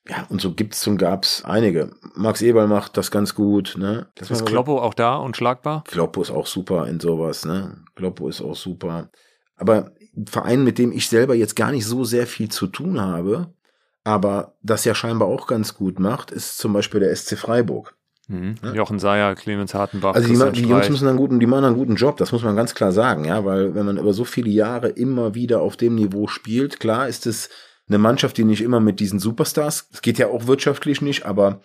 Ja, und so gibt's und gab's einige. Max Eberl macht das ganz gut, ne? Das ist Kloppo auch da und schlagbar? Kloppo ist auch super in sowas, ne? Kloppo ist auch super. Aber ein Verein, mit dem ich selber jetzt gar nicht so sehr viel zu tun habe, aber das ja scheinbar auch ganz gut macht, ist zum Beispiel der SC Freiburg. Mhm. Ja. Jochen Seyer, Clemens Hartenbach. Also die, die Jungs müssen einen guten, die machen einen guten Job, das muss man ganz klar sagen, ja, weil wenn man über so viele Jahre immer wieder auf dem Niveau spielt, klar ist es eine Mannschaft, die nicht immer mit diesen Superstars, es geht ja auch wirtschaftlich nicht, aber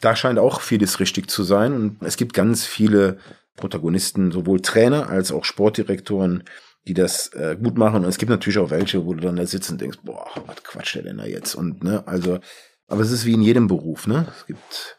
da scheint auch vieles richtig zu sein und es gibt ganz viele Protagonisten, sowohl Trainer als auch Sportdirektoren, die das äh, gut machen und es gibt natürlich auch welche, wo du dann da sitzt und denkst, boah, was quatscht der denn da jetzt und ne, also aber es ist wie in jedem Beruf, ne? Es gibt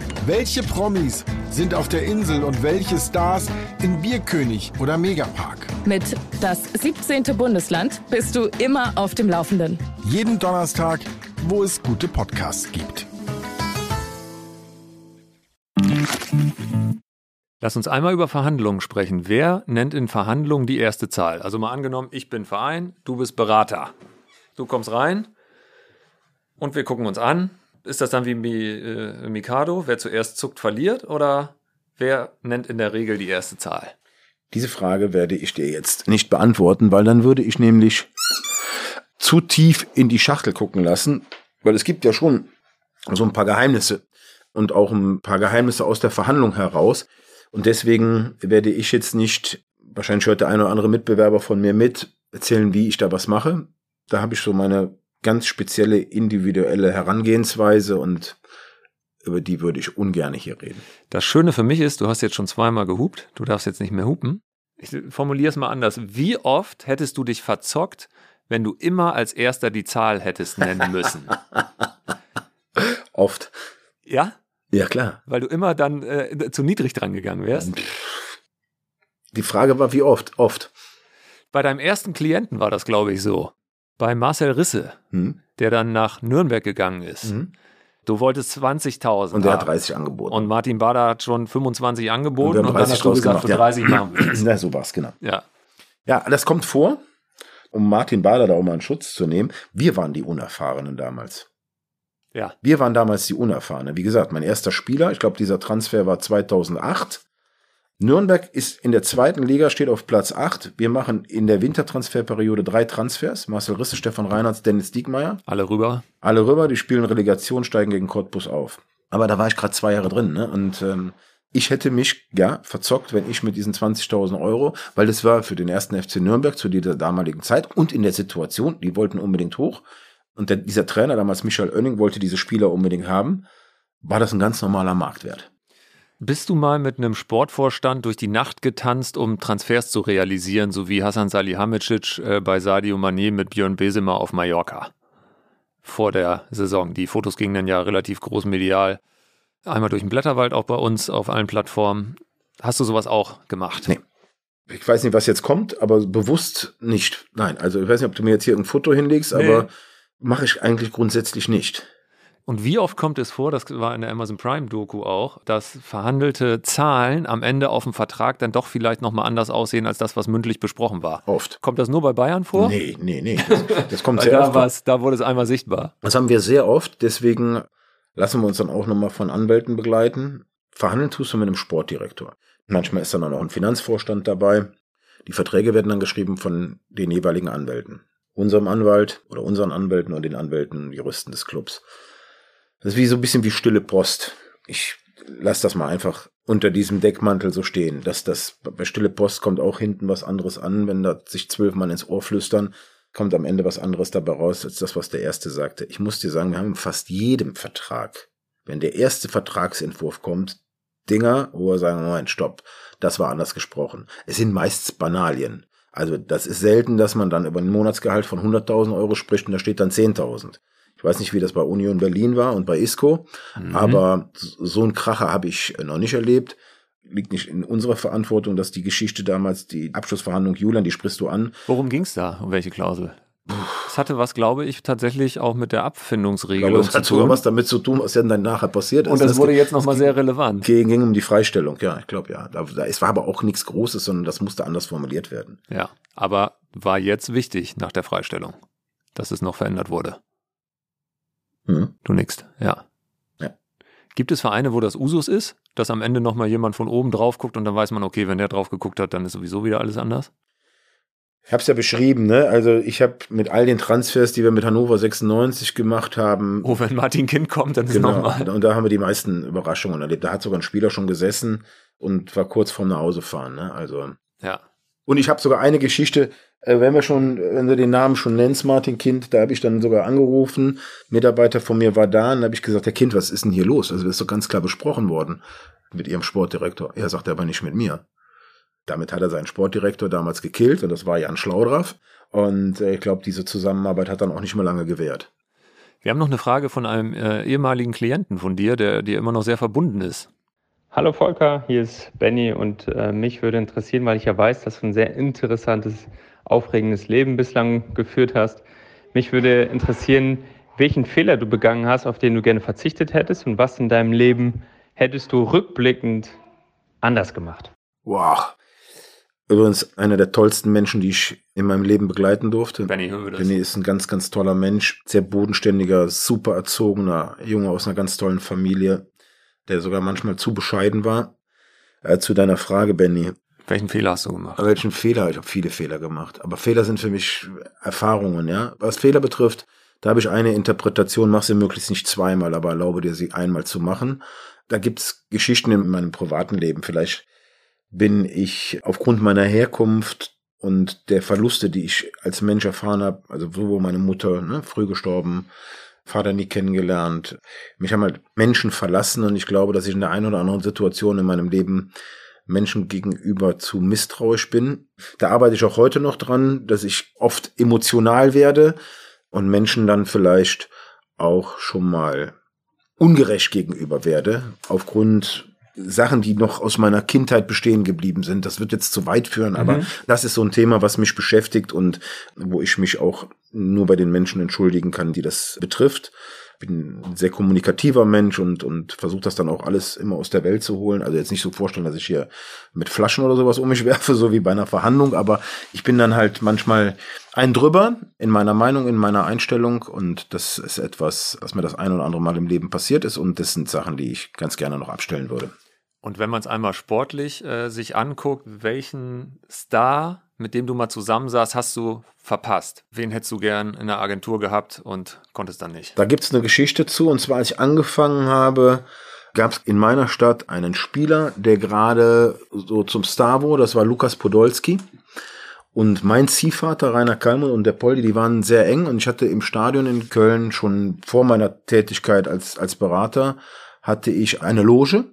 Welche Promis sind auf der Insel und welche Stars in Bierkönig oder Megapark? Mit das 17. Bundesland bist du immer auf dem Laufenden. Jeden Donnerstag, wo es gute Podcasts gibt. Lass uns einmal über Verhandlungen sprechen. Wer nennt in Verhandlungen die erste Zahl? Also mal angenommen, ich bin Verein, du bist Berater. Du kommst rein und wir gucken uns an ist das dann wie äh, Mikado? Wer zuerst zuckt, verliert? Oder wer nennt in der Regel die erste Zahl? Diese Frage werde ich dir jetzt nicht beantworten, weil dann würde ich nämlich zu tief in die Schachtel gucken lassen, weil es gibt ja schon so ein paar Geheimnisse und auch ein paar Geheimnisse aus der Verhandlung heraus. Und deswegen werde ich jetzt nicht, wahrscheinlich hört der eine oder andere Mitbewerber von mir mit, erzählen, wie ich da was mache. Da habe ich so meine ganz spezielle individuelle Herangehensweise und über die würde ich ungern hier reden. Das Schöne für mich ist, du hast jetzt schon zweimal gehupt, du darfst jetzt nicht mehr hupen. Ich formuliere es mal anders. Wie oft hättest du dich verzockt, wenn du immer als erster die Zahl hättest nennen müssen? *laughs* oft. Ja? Ja, klar. Weil du immer dann äh, zu niedrig dran gegangen wärst? Die Frage war, wie oft? Oft. Bei deinem ersten Klienten war das, glaube ich, so. Bei Marcel Risse, Hm? der dann nach Nürnberg gegangen ist. Mhm. Du wolltest 20.000. Und der hat haben. 30 angeboten. Und Martin Bader hat schon 25 angeboten Und und, dann 30 hast du gesagt, für gemacht, 30 machen wir es. *clears throat* ja, so war's, genau. Ja. Ja, das kommt vor, um Martin Bader da auch mal in Schutz zu nehmen. Wir waren die Unerfahrenen damals. Ja. Wir waren damals die Unerfahrenen. Wie gesagt, mein erster Spieler, ich glaube, dieser Transfer war 2008. Nürnberg ist in der zweiten Liga, steht auf Platz 8. Wir machen in der Wintertransferperiode drei Transfers. Marcel Risse, Stefan Reinhardt, Dennis Diekmeyer. Alle rüber. Alle rüber, die spielen Relegation, steigen gegen Cottbus auf. Aber da war ich gerade zwei Jahre drin. Ne? Und ähm, ich hätte mich, ja, verzockt, wenn ich mit diesen 20.000 Euro, weil das war für den ersten FC Nürnberg zu dieser damaligen Zeit und in der Situation, die wollten unbedingt hoch. Und der, dieser Trainer, damals Michael Oenning, wollte diese Spieler unbedingt haben, war das ein ganz normaler Marktwert. Bist du mal mit einem Sportvorstand durch die Nacht getanzt, um Transfers zu realisieren, so wie Hasan Salihamidzic äh, bei Sadio Mané mit Björn Besemer auf Mallorca vor der Saison? Die Fotos gingen dann ja relativ groß medial. Einmal durch den Blätterwald auch bei uns auf allen Plattformen. Hast du sowas auch gemacht? Nee. Ich weiß nicht, was jetzt kommt, aber bewusst nicht. Nein, also ich weiß nicht, ob du mir jetzt hier ein Foto hinlegst, Nee. aber mache ich eigentlich grundsätzlich nicht. Und wie oft kommt es vor, das war in der Amazon Prime Doku auch, dass verhandelte Zahlen am Ende auf dem Vertrag dann doch vielleicht nochmal anders aussehen als das, was mündlich besprochen war? Oft. Kommt das nur bei Bayern vor? Nee, nee, nee. Das, das kommt sehr da, oft. da wurde es einmal sichtbar. Das haben wir sehr oft, deswegen lassen wir uns dann auch nochmal von Anwälten begleiten. Verhandeln tust du mit einem Sportdirektor. Manchmal ist dann auch noch ein Finanzvorstand dabei. Die Verträge werden dann geschrieben von den jeweiligen Anwälten. Unserem Anwalt oder unseren Anwälten und den Anwälten, Juristen des Clubs. Das ist wie so ein bisschen wie stille Post. Ich lasse das mal einfach unter diesem Deckmantel so stehen. Dass das bei stille Post kommt auch hinten was anderes an, wenn da sich zwölf Mann ins Ohr flüstern, kommt am Ende was anderes dabei raus, als das, was der erste sagte. Ich muss dir sagen, wir haben fast jedem Vertrag, wenn der erste Vertragsentwurf kommt, Dinger, wo wir sagen, Moment, stopp, das war anders gesprochen. Es sind meist Banalien. Also das ist selten, dass man dann über ein Monatsgehalt von 100.000 Euro spricht und da steht dann 10.000. Ich weiß nicht, wie das bei Union Berlin war und bei ISCO, aber so ein Kracher habe ich noch nicht erlebt. Liegt nicht in unserer Verantwortung, dass die Geschichte damals, die Abschlussverhandlung Julian, die sprichst du an. Worum ging es da? Um welche Klausel? Es hatte was, glaube ich, tatsächlich auch mit der Abfindungsregelung glaube, das zu hat sogar tun. was damit zu tun, was ja dann nachher passiert ist. Und das wurde ging- jetzt nochmal sehr relevant. ging, ging um die Freistellung, ja, ich glaube ja. Da, da, es war aber auch nichts Großes, sondern das musste anders formuliert werden. Ja, aber war jetzt wichtig nach der Freistellung, dass es noch verändert wurde. Hm. Du nickst, ja. Ja. Gibt es Vereine, wo das Usus ist, dass am Ende nochmal jemand von oben drauf guckt und dann weiß man, okay, wenn der drauf geguckt hat, dann ist sowieso wieder alles anders? Ich habe es ja beschrieben, ne? Also ich habe mit all den Transfers, die wir mit Hannover 96 gemacht haben, Oh, wenn Martin Kind kommt, dann ist genau, nochmal. und da haben wir die meisten Überraschungen erlebt. Da hat sogar ein Spieler schon gesessen und war kurz vorm Nachhausefahren, ne? Also Ja. Und ich habe sogar eine Geschichte, wenn wir schon, wenn du den Namen schon nennst, Martin Kind, da habe ich dann sogar angerufen, Mitarbeiter von mir war da, und da habe ich gesagt, Herr Kind, was ist denn hier los? Also das ist doch ganz klar besprochen worden mit Ihrem Sportdirektor. Er sagt aber nicht mit mir. Damit hat er seinen Sportdirektor damals gekillt und das war Jan Schlaudraff. Und äh, ich glaube, diese Zusammenarbeit hat dann auch nicht mehr lange gewährt. Wir haben noch eine Frage von einem äh, ehemaligen Klienten von dir, der dir immer noch sehr verbunden ist. Hallo Volker, hier ist Benny und äh, mich würde interessieren, weil ich ja weiß, dass du ein sehr interessantes, aufregendes Leben bislang geführt hast. Mich würde interessieren, welchen Fehler du begangen hast, auf den du gerne verzichtet hättest und was in deinem Leben hättest du rückblickend anders gemacht. Wow. Übrigens einer der tollsten Menschen, die ich in meinem Leben begleiten durfte. Benny Hövedes. Benny ist ein ganz, ganz toller Mensch, sehr bodenständiger, super erzogener Junge aus einer ganz tollen Familie, der sogar manchmal zu bescheiden war. Äh, zu deiner Frage, Benny, Welchen Fehler hast du gemacht? welchen Fehler? Ich habe viele Fehler gemacht, aber Fehler sind für mich Erfahrungen, ja. Was Fehler betrifft, da habe ich eine Interpretation, mach sie möglichst nicht zweimal, aber erlaube dir sie einmal zu machen. Da gibt's Geschichten in meinem privaten Leben. Vielleicht bin ich aufgrund meiner Herkunft und der Verluste, die ich als Mensch erfahren habe, also sowohl meine Mutter, ne, früh gestorben, Vater nie kennengelernt. Mich haben halt Menschen verlassen und ich glaube, dass ich in der einen oder anderen Situation in meinem Leben Menschen gegenüber zu misstrauisch bin. Da arbeite ich auch heute noch dran, dass ich oft emotional werde und Menschen dann vielleicht auch schon mal ungerecht gegenüber werde, aufgrund Sachen, die noch aus meiner Kindheit bestehen geblieben sind. Das wird jetzt zu weit führen, aber mhm. das ist so ein Thema, was mich beschäftigt und wo ich mich auch nur bei den Menschen entschuldigen kann, die das betrifft bin ein sehr kommunikativer Mensch und, und versuche das dann auch alles immer aus der Welt zu holen. Also jetzt nicht so vorstellen, dass ich hier mit Flaschen oder sowas um mich *laughs* werfe, so wie bei einer Verhandlung, aber ich bin dann halt manchmal ein drüber in meiner Meinung, in meiner Einstellung und das ist etwas, was mir das ein oder andere Mal im Leben passiert ist und das sind Sachen, die ich ganz gerne noch abstellen würde. Und wenn man es einmal sportlich äh, sich anguckt, welchen Star, mit dem du mal zusammensaßt, hast du verpasst? Wen hättest du gern in der Agentur gehabt und konntest dann nicht? Da gibt es eine Geschichte zu. Und zwar, als ich angefangen habe, gab es in meiner Stadt einen Spieler, der gerade so zum Star wurde. Das war Lukas Podolski. Und mein Ziehvater Rainer Kalmund und der Poldi, die waren sehr eng. Und ich hatte im Stadion in Köln schon vor meiner Tätigkeit als, als Berater, hatte ich eine Loge.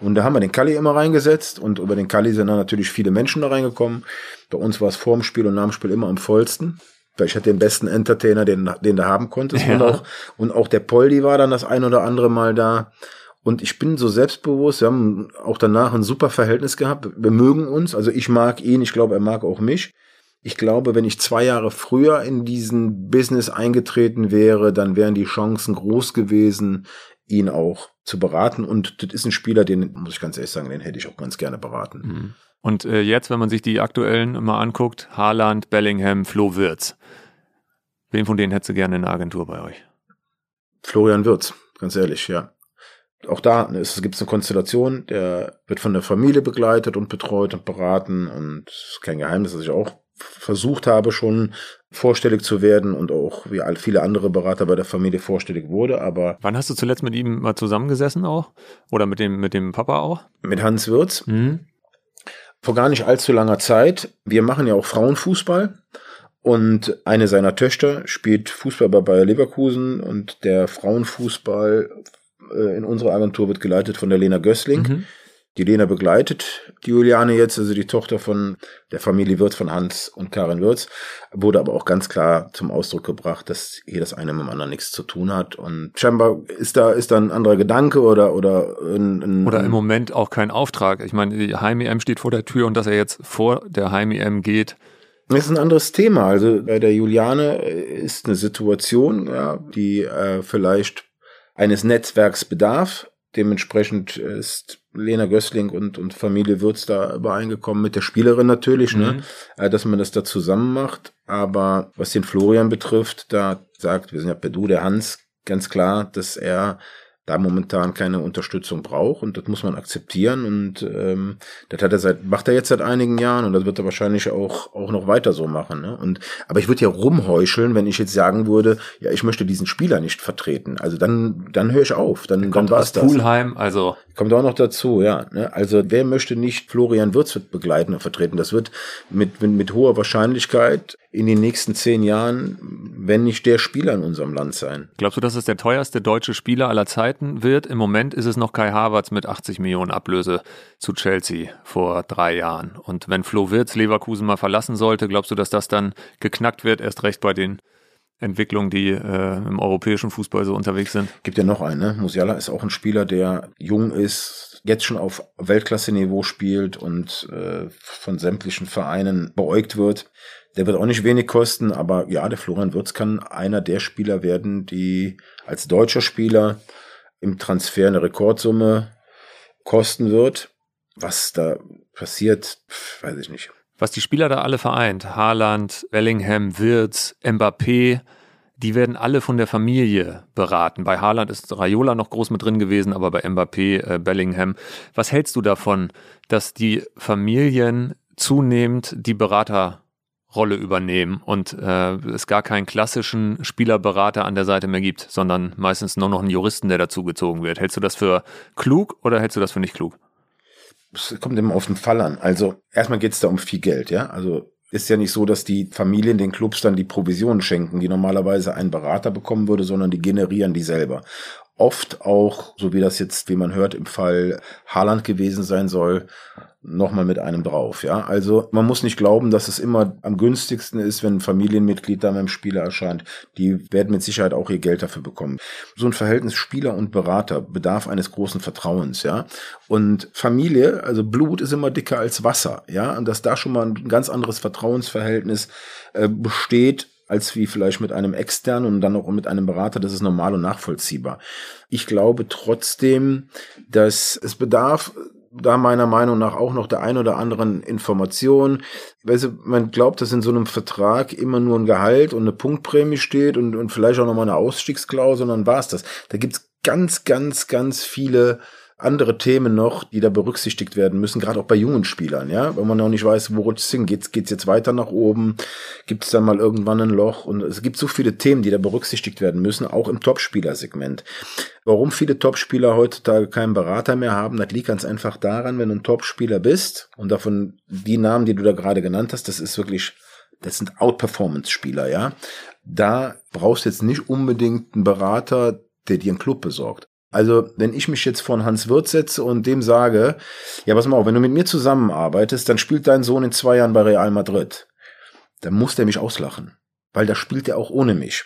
Und da haben wir den Kalli immer reingesetzt und über den Kalli sind dann natürlich viele Menschen da reingekommen. Bei uns war es vorm Spiel und nach dem Spiel immer am vollsten. Weil ich hatte den besten Entertainer, den, den du haben konntest. Ja. Und, auch, und auch der Poldi war dann das ein oder andere Mal da. Und ich bin so selbstbewusst. Wir haben auch danach ein super Verhältnis gehabt. Wir mögen uns. Also ich mag ihn. Ich glaube, er mag auch mich. Ich glaube, wenn ich zwei Jahre früher in diesen Business eingetreten wäre, dann wären die Chancen groß gewesen, ihn auch zu beraten. Und das ist ein Spieler, den, muss ich ganz ehrlich sagen, den hätte ich auch ganz gerne beraten. Mhm. Und äh, jetzt, wenn man sich die aktuellen mal anguckt, Haaland, Bellingham, Flo Wirtz. Wen von denen hättest du gerne in der Agentur bei euch? Florian Wirtz, ganz ehrlich, ja. Auch da ne, es gibt eine Konstellation, der wird von der Familie begleitet und betreut und beraten und es ist kein Geheimnis, dass ich auch versucht habe, schon vorstellig zu werden und auch wie viele andere Berater bei der Familie vorstellig wurde, aber. Wann hast du zuletzt mit ihm mal zusammengesessen auch? Oder mit dem, mit dem Papa auch? Mit Hans Wirz. Mhm. Vor gar nicht allzu langer Zeit. Wir machen ja auch Frauenfußball. Und eine seiner Töchter spielt Fußball bei Bayer Leverkusen und der Frauenfußball äh, in unserer Agentur wird geleitet von der Lena Gößling. Mhm. Die Lena begleitet die Juliane jetzt, also die Tochter von der Familie Wirth von Hans und Karin Wirz, wurde aber auch ganz klar zum Ausdruck gebracht, dass hier das eine mit dem anderen nichts zu tun hat. Und scheinbar ist da, ist da ein anderer Gedanke oder, oder ein, ein Oder im Moment auch kein Auftrag. Ich meine, die Heim-EM steht vor der Tür und dass er jetzt vor der Heim-EM geht, das ist ein anderes Thema. Also bei der Juliane ist eine Situation, ja, die äh, vielleicht eines Netzwerks bedarf. Dementsprechend ist Lena Gößling und, und Familie Würz da übereingekommen mit der Spielerin natürlich, ne? mhm. ne, äh, dass man das da zusammen macht. Aber was den Florian betrifft, da sagt, wir sind ja per Du, der Hans, ganz klar, dass er da momentan keine Unterstützung braucht und das muss man akzeptieren und ähm, das hat er seit macht er jetzt seit einigen Jahren und das wird er wahrscheinlich auch auch noch weiter so machen ne? und aber ich würde ja rumheucheln wenn ich jetzt sagen würde ja ich möchte diesen Spieler nicht vertreten also dann dann höre ich auf dann dann war's das Poolheim also kommt auch noch dazu ja ne? also wer möchte nicht Florian Würz begleiten und vertreten das wird mit, mit mit hoher Wahrscheinlichkeit in den nächsten zehn Jahren, wenn nicht der Spieler in unserem Land sein. Glaubst du, dass es der teuerste deutsche Spieler aller Zeiten wird? Im Moment ist es noch Kai Havertz mit 80 Millionen Ablöse zu Chelsea vor drei Jahren. Und wenn Flo Wirtz Leverkusen mal verlassen sollte, glaubst du, dass das dann geknackt wird, erst recht bei den Entwicklungen, die äh, im europäischen Fußball so unterwegs sind? Gibt ja noch einen, ne? Musiala ist auch ein Spieler, der jung ist, jetzt schon auf Weltklasse-Niveau spielt und äh, von sämtlichen Vereinen beäugt wird. Der wird auch nicht wenig kosten, aber ja, der Florian Würz kann einer der Spieler werden, die als deutscher Spieler im Transfer eine Rekordsumme kosten wird. Was da passiert, weiß ich nicht. Was die Spieler da alle vereint, Haaland, Bellingham, Wirtz, Mbappé, die werden alle von der Familie beraten. Bei Haaland ist Raiola noch groß mit drin gewesen, aber bei Mbappé, äh, Bellingham. Was hältst du davon, dass die Familien zunehmend die Berater Rolle übernehmen und äh, es gar keinen klassischen Spielerberater an der Seite mehr gibt, sondern meistens nur noch einen Juristen, der dazugezogen wird. Hältst du das für klug oder hältst du das für nicht klug? Es kommt immer auf den Fall an. Also erstmal geht es da um viel Geld, ja. Also ist ja nicht so, dass die Familien den Clubs dann die Provisionen schenken, die normalerweise ein Berater bekommen würde, sondern die generieren die selber. Oft auch, so wie das jetzt, wie man hört, im Fall Haaland gewesen sein soll, nochmal mit einem drauf. Ja, also man muss nicht glauben, dass es immer am günstigsten ist, wenn ein Familienmitglied da beim Spieler erscheint. Die werden mit Sicherheit auch ihr Geld dafür bekommen. So ein Verhältnis Spieler und Berater bedarf eines großen Vertrauens. Ja, und Familie, also Blut ist immer dicker als Wasser. Ja, und dass da schon mal ein ganz anderes Vertrauensverhältnis äh, besteht, als wie vielleicht mit einem externen und dann auch mit einem Berater. Das ist normal und nachvollziehbar. Ich glaube trotzdem, dass es bedarf da meiner Meinung nach auch noch der ein oder anderen Information. Weißt du, man glaubt, dass in so einem Vertrag immer nur ein Gehalt und eine Punktprämie steht und, und vielleicht auch nochmal eine Ausstiegsklausel und dann war's das. Da gibt's ganz, ganz, ganz viele andere Themen noch, die da berücksichtigt werden müssen, gerade auch bei jungen Spielern, ja, wenn man noch nicht weiß, wo rutscht es hin, geht's, geht's jetzt weiter nach oben, gibt es dann mal irgendwann ein Loch und es gibt so viele Themen, die da berücksichtigt werden müssen, auch im Topspielersegment. Warum viele Topspieler heutzutage keinen Berater mehr haben, das liegt ganz einfach daran, wenn du ein Topspieler bist und davon die Namen, die du da gerade genannt hast, das ist wirklich das sind Outperformance-Spieler, ja. Da brauchst du jetzt nicht unbedingt einen Berater, der dir einen Club besorgt. Also, wenn ich mich jetzt von Hans Wirth setze und dem sage, ja, pass mal auf, wenn du mit mir zusammenarbeitest, dann spielt dein Sohn in zwei Jahren bei Real Madrid. Dann muss der mich auslachen. Weil da spielt er auch ohne mich.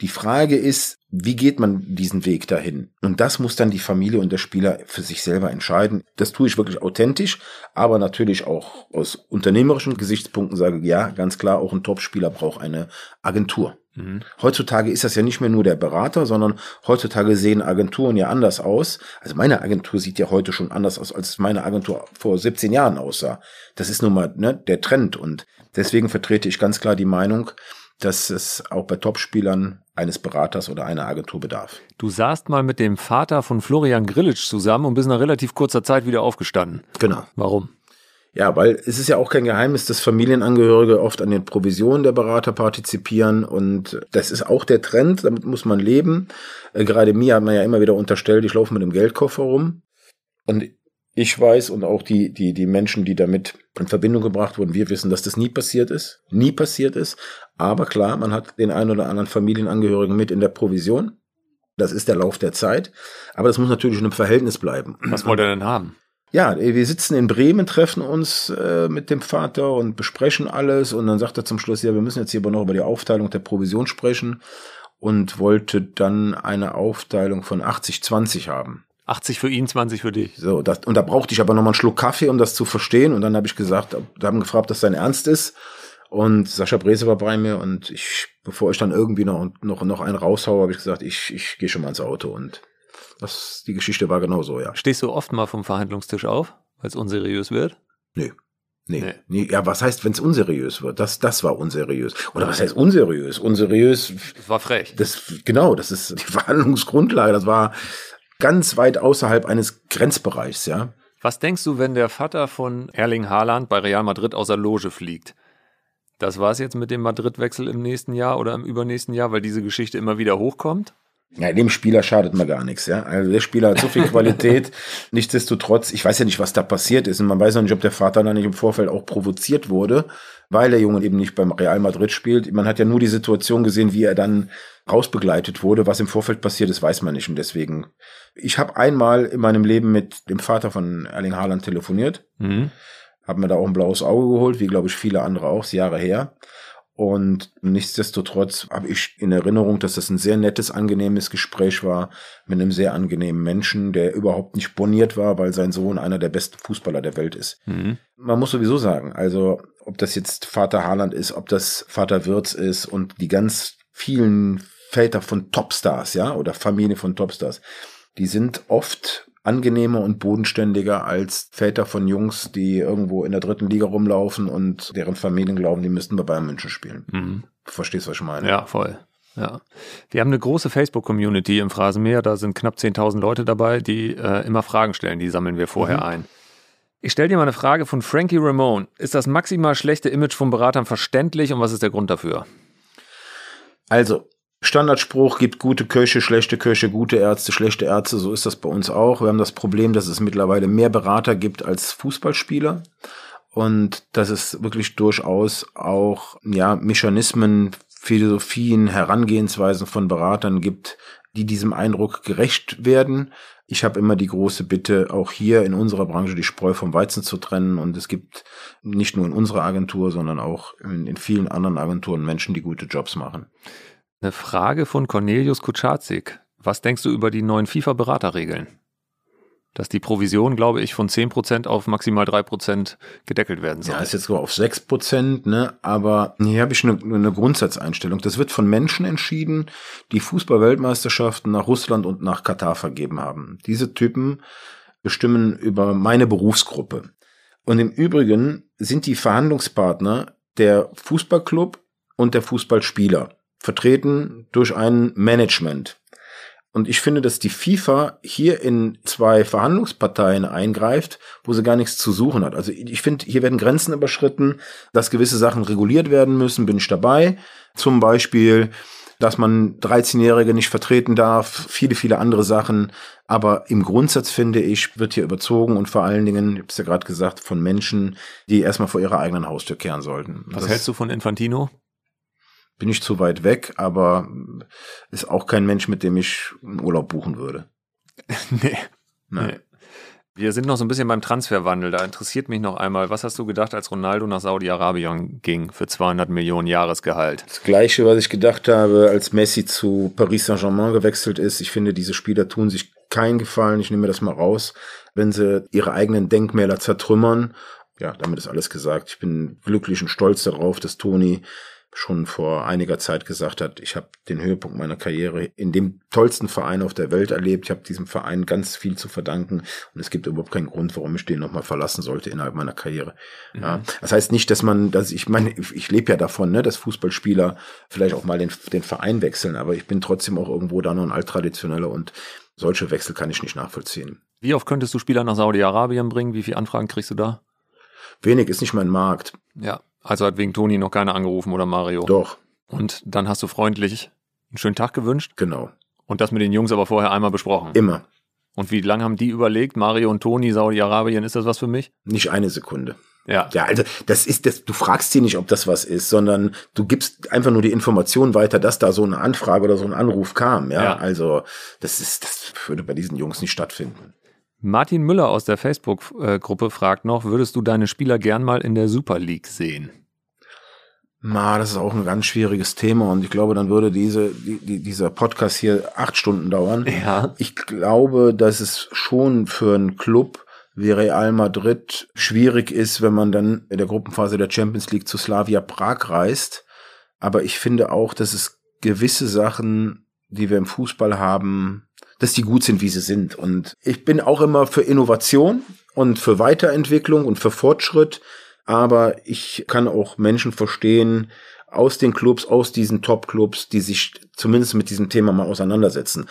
Die Frage ist, wie geht man diesen Weg dahin? Und das muss dann die Familie und der Spieler für sich selber entscheiden. Das tue ich wirklich authentisch, aber natürlich auch aus unternehmerischen Gesichtspunkten sage, ja, ganz klar, auch ein Topspieler braucht eine Agentur. Mhm. Heutzutage ist das ja nicht mehr nur der Berater, sondern heutzutage sehen Agenturen ja anders aus. Also meine Agentur sieht ja heute schon anders aus, als meine Agentur vor 17 Jahren aussah. Das ist nun mal ne, der Trend und deswegen vertrete ich ganz klar die Meinung, dass es auch bei Topspielern eines Beraters oder einer Agentur bedarf. Du saßt mal mit dem Vater von Florian Grillitsch zusammen und bist nach relativ kurzer Zeit wieder aufgestanden. Genau. Warum? Ja, weil es ist ja auch kein Geheimnis, dass Familienangehörige oft an den Provisionen der Berater partizipieren und das ist auch der Trend, damit muss man leben. Äh, gerade mir hat man ja immer wieder unterstellt, ich laufe mit dem Geldkoffer rum und ich weiß und auch die, die, die Menschen, die damit in Verbindung gebracht wurden, wir wissen, dass das nie passiert ist. Nie passiert ist. Aber klar, man hat den einen oder anderen Familienangehörigen mit in der Provision. Das ist der Lauf der Zeit. Aber das muss natürlich in einem Verhältnis bleiben. Was wollt ihr denn haben? Ja, wir sitzen in Bremen, treffen uns äh, mit dem Vater und besprechen alles. Und dann sagt er zum Schluss, ja, wir müssen jetzt hier aber noch über die Aufteilung der Provision sprechen. Und wollte dann eine Aufteilung von 80-20 haben. 80 für ihn, 20 für dich. So, das, und da brauchte ich aber noch mal einen Schluck Kaffee, um das zu verstehen. Und dann habe ich gesagt, da haben gefragt, ob das sein Ernst ist. Und Sascha Brese war bei mir und ich, bevor ich dann irgendwie noch, noch, noch einen raushaue, habe ich gesagt, ich, ich gehe schon mal ins Auto. Und das, die Geschichte war genau so, ja. Stehst du oft mal vom Verhandlungstisch auf, weil es unseriös wird? Nee. Nee, nee. nee. Ja, was heißt, wenn es unseriös wird? Das, das war unseriös. Oder was heißt unseriös? Unseriös. Das war frech. Das, genau, das ist die *laughs* Verhandlungsgrundlage. Das war ganz weit außerhalb eines Grenzbereichs, ja. Was denkst du, wenn der Vater von Erling Haaland bei Real Madrid aus der Loge fliegt? Das war es jetzt mit dem Madrid-Wechsel im nächsten Jahr oder im übernächsten Jahr, weil diese Geschichte immer wieder hochkommt? Ja, dem Spieler schadet man gar nichts, ja. Also der Spieler hat so viel *laughs* Qualität. Nichtsdestotrotz, ich weiß ja nicht, was da passiert ist. Und man weiß auch nicht, ob der Vater da nicht im Vorfeld auch provoziert wurde, weil der Junge eben nicht beim Real Madrid spielt. Man hat ja nur die Situation gesehen, wie er dann rausbegleitet wurde. Was im Vorfeld passiert ist, weiß man nicht. Und deswegen, ich habe einmal in meinem Leben mit dem Vater von Erling Haaland telefoniert. Mhm. Habe mir da auch ein blaues Auge geholt, wie glaube ich viele andere auch, Jahre her. Und nichtsdestotrotz habe ich in Erinnerung, dass das ein sehr nettes, angenehmes Gespräch war mit einem sehr angenehmen Menschen, der überhaupt nicht boniert war, weil sein Sohn einer der besten Fußballer der Welt ist. Mhm. Man muss sowieso sagen, also ob das jetzt Vater Haaland ist, ob das Vater Wirz ist und die ganz vielen Väter von Topstars, ja, oder Familie von Topstars, die sind oft angenehmer und bodenständiger als Väter von Jungs, die irgendwo in der dritten Liga rumlaufen und deren Familien glauben, die müssten bei Bayern München spielen. Mhm. Verstehst du, was ich meine? Ja, voll. Ja. Wir haben eine große Facebook-Community im Phrasenmeer, da sind knapp 10.000 Leute dabei, die äh, immer Fragen stellen, die sammeln wir vorher mhm. ein. Ich stelle dir mal eine Frage von Frankie Ramone. Ist das maximal schlechte Image von Beratern verständlich und was ist der Grund dafür? Also, Standardspruch gibt gute Köche, schlechte Köche, gute Ärzte, schlechte Ärzte. So ist das bei uns auch. Wir haben das Problem, dass es mittlerweile mehr Berater gibt als Fußballspieler und dass es wirklich durchaus auch ja Mechanismen Philosophien, Herangehensweisen von Beratern gibt, die diesem Eindruck gerecht werden. Ich habe immer die große Bitte, auch hier in unserer Branche die Spreu vom Weizen zu trennen. Und es gibt nicht nur in unserer Agentur, sondern auch in, in vielen anderen Agenturen Menschen, die gute Jobs machen. Eine Frage von Cornelius Kuchatzik. Was denkst du über die neuen FIFA-Beraterregeln? dass die Provision, glaube ich, von 10% auf maximal 3% gedeckelt werden soll. Ja, ist jetzt so auf 6%, ne? aber hier habe ich eine, eine Grundsatzeinstellung. Das wird von Menschen entschieden, die Fußball-Weltmeisterschaften nach Russland und nach Katar vergeben haben. Diese Typen bestimmen über meine Berufsgruppe. Und im Übrigen sind die Verhandlungspartner der Fußballclub und der Fußballspieler, vertreten durch ein Management. Und ich finde, dass die FIFA hier in zwei Verhandlungsparteien eingreift, wo sie gar nichts zu suchen hat. Also ich finde, hier werden Grenzen überschritten, dass gewisse Sachen reguliert werden müssen, bin ich dabei. Zum Beispiel, dass man 13-Jährige nicht vertreten darf, viele, viele andere Sachen. Aber im Grundsatz finde ich, wird hier überzogen und vor allen Dingen, ich habe es ja gerade gesagt, von Menschen, die erstmal vor ihrer eigenen Haustür kehren sollten. Was das hältst du von Infantino? Bin ich zu weit weg, aber ist auch kein Mensch, mit dem ich einen Urlaub buchen würde. *laughs* nee. nee. Wir sind noch so ein bisschen beim Transferwandel. Da interessiert mich noch einmal, was hast du gedacht, als Ronaldo nach Saudi-Arabien ging für 200 Millionen Jahresgehalt? Das gleiche, was ich gedacht habe, als Messi zu Paris Saint-Germain gewechselt ist. Ich finde, diese Spieler tun sich keinen Gefallen. Ich nehme das mal raus, wenn sie ihre eigenen Denkmäler zertrümmern. Ja, damit ist alles gesagt. Ich bin glücklich und stolz darauf, dass Toni schon vor einiger Zeit gesagt hat, ich habe den Höhepunkt meiner Karriere in dem tollsten Verein auf der Welt erlebt. Ich habe diesem Verein ganz viel zu verdanken und es gibt überhaupt keinen Grund, warum ich den nochmal verlassen sollte innerhalb meiner Karriere. Mhm. Ja, das heißt nicht, dass man, dass ich meine, ich lebe ja davon, ne, dass Fußballspieler vielleicht auch mal den, den Verein wechseln, aber ich bin trotzdem auch irgendwo da noch ein alttraditioneller und solche Wechsel kann ich nicht nachvollziehen. Wie oft könntest du Spieler nach Saudi-Arabien bringen? Wie viele Anfragen kriegst du da? Wenig ist nicht mein Markt. Ja, also hat wegen Toni noch keiner angerufen oder Mario? Doch. Und dann hast du freundlich einen schönen Tag gewünscht? Genau. Und das mit den Jungs aber vorher einmal besprochen? Immer. Und wie lange haben die überlegt, Mario und Toni, Saudi-Arabien, ist das was für mich? Nicht eine Sekunde. Ja. Ja, also das ist das, du fragst sie nicht, ob das was ist, sondern du gibst einfach nur die Information weiter, dass da so eine Anfrage oder so ein Anruf kam. Ja, ja. also das ist, das würde bei diesen Jungs nicht stattfinden. Martin Müller aus der Facebook-Gruppe fragt noch, würdest du deine Spieler gern mal in der Super League sehen? Na, das ist auch ein ganz schwieriges Thema und ich glaube, dann würde diese, die, dieser Podcast hier acht Stunden dauern. Ja. Ich glaube, dass es schon für einen Club wie Real Madrid schwierig ist, wenn man dann in der Gruppenphase der Champions League zu Slavia Prag reist. Aber ich finde auch, dass es gewisse Sachen, die wir im Fußball haben, dass die gut sind, wie sie sind. Und ich bin auch immer für Innovation und für Weiterentwicklung und für Fortschritt. Aber ich kann auch Menschen verstehen aus den Clubs, aus diesen Top-Clubs, die sich zumindest mit diesem Thema mal auseinandersetzen.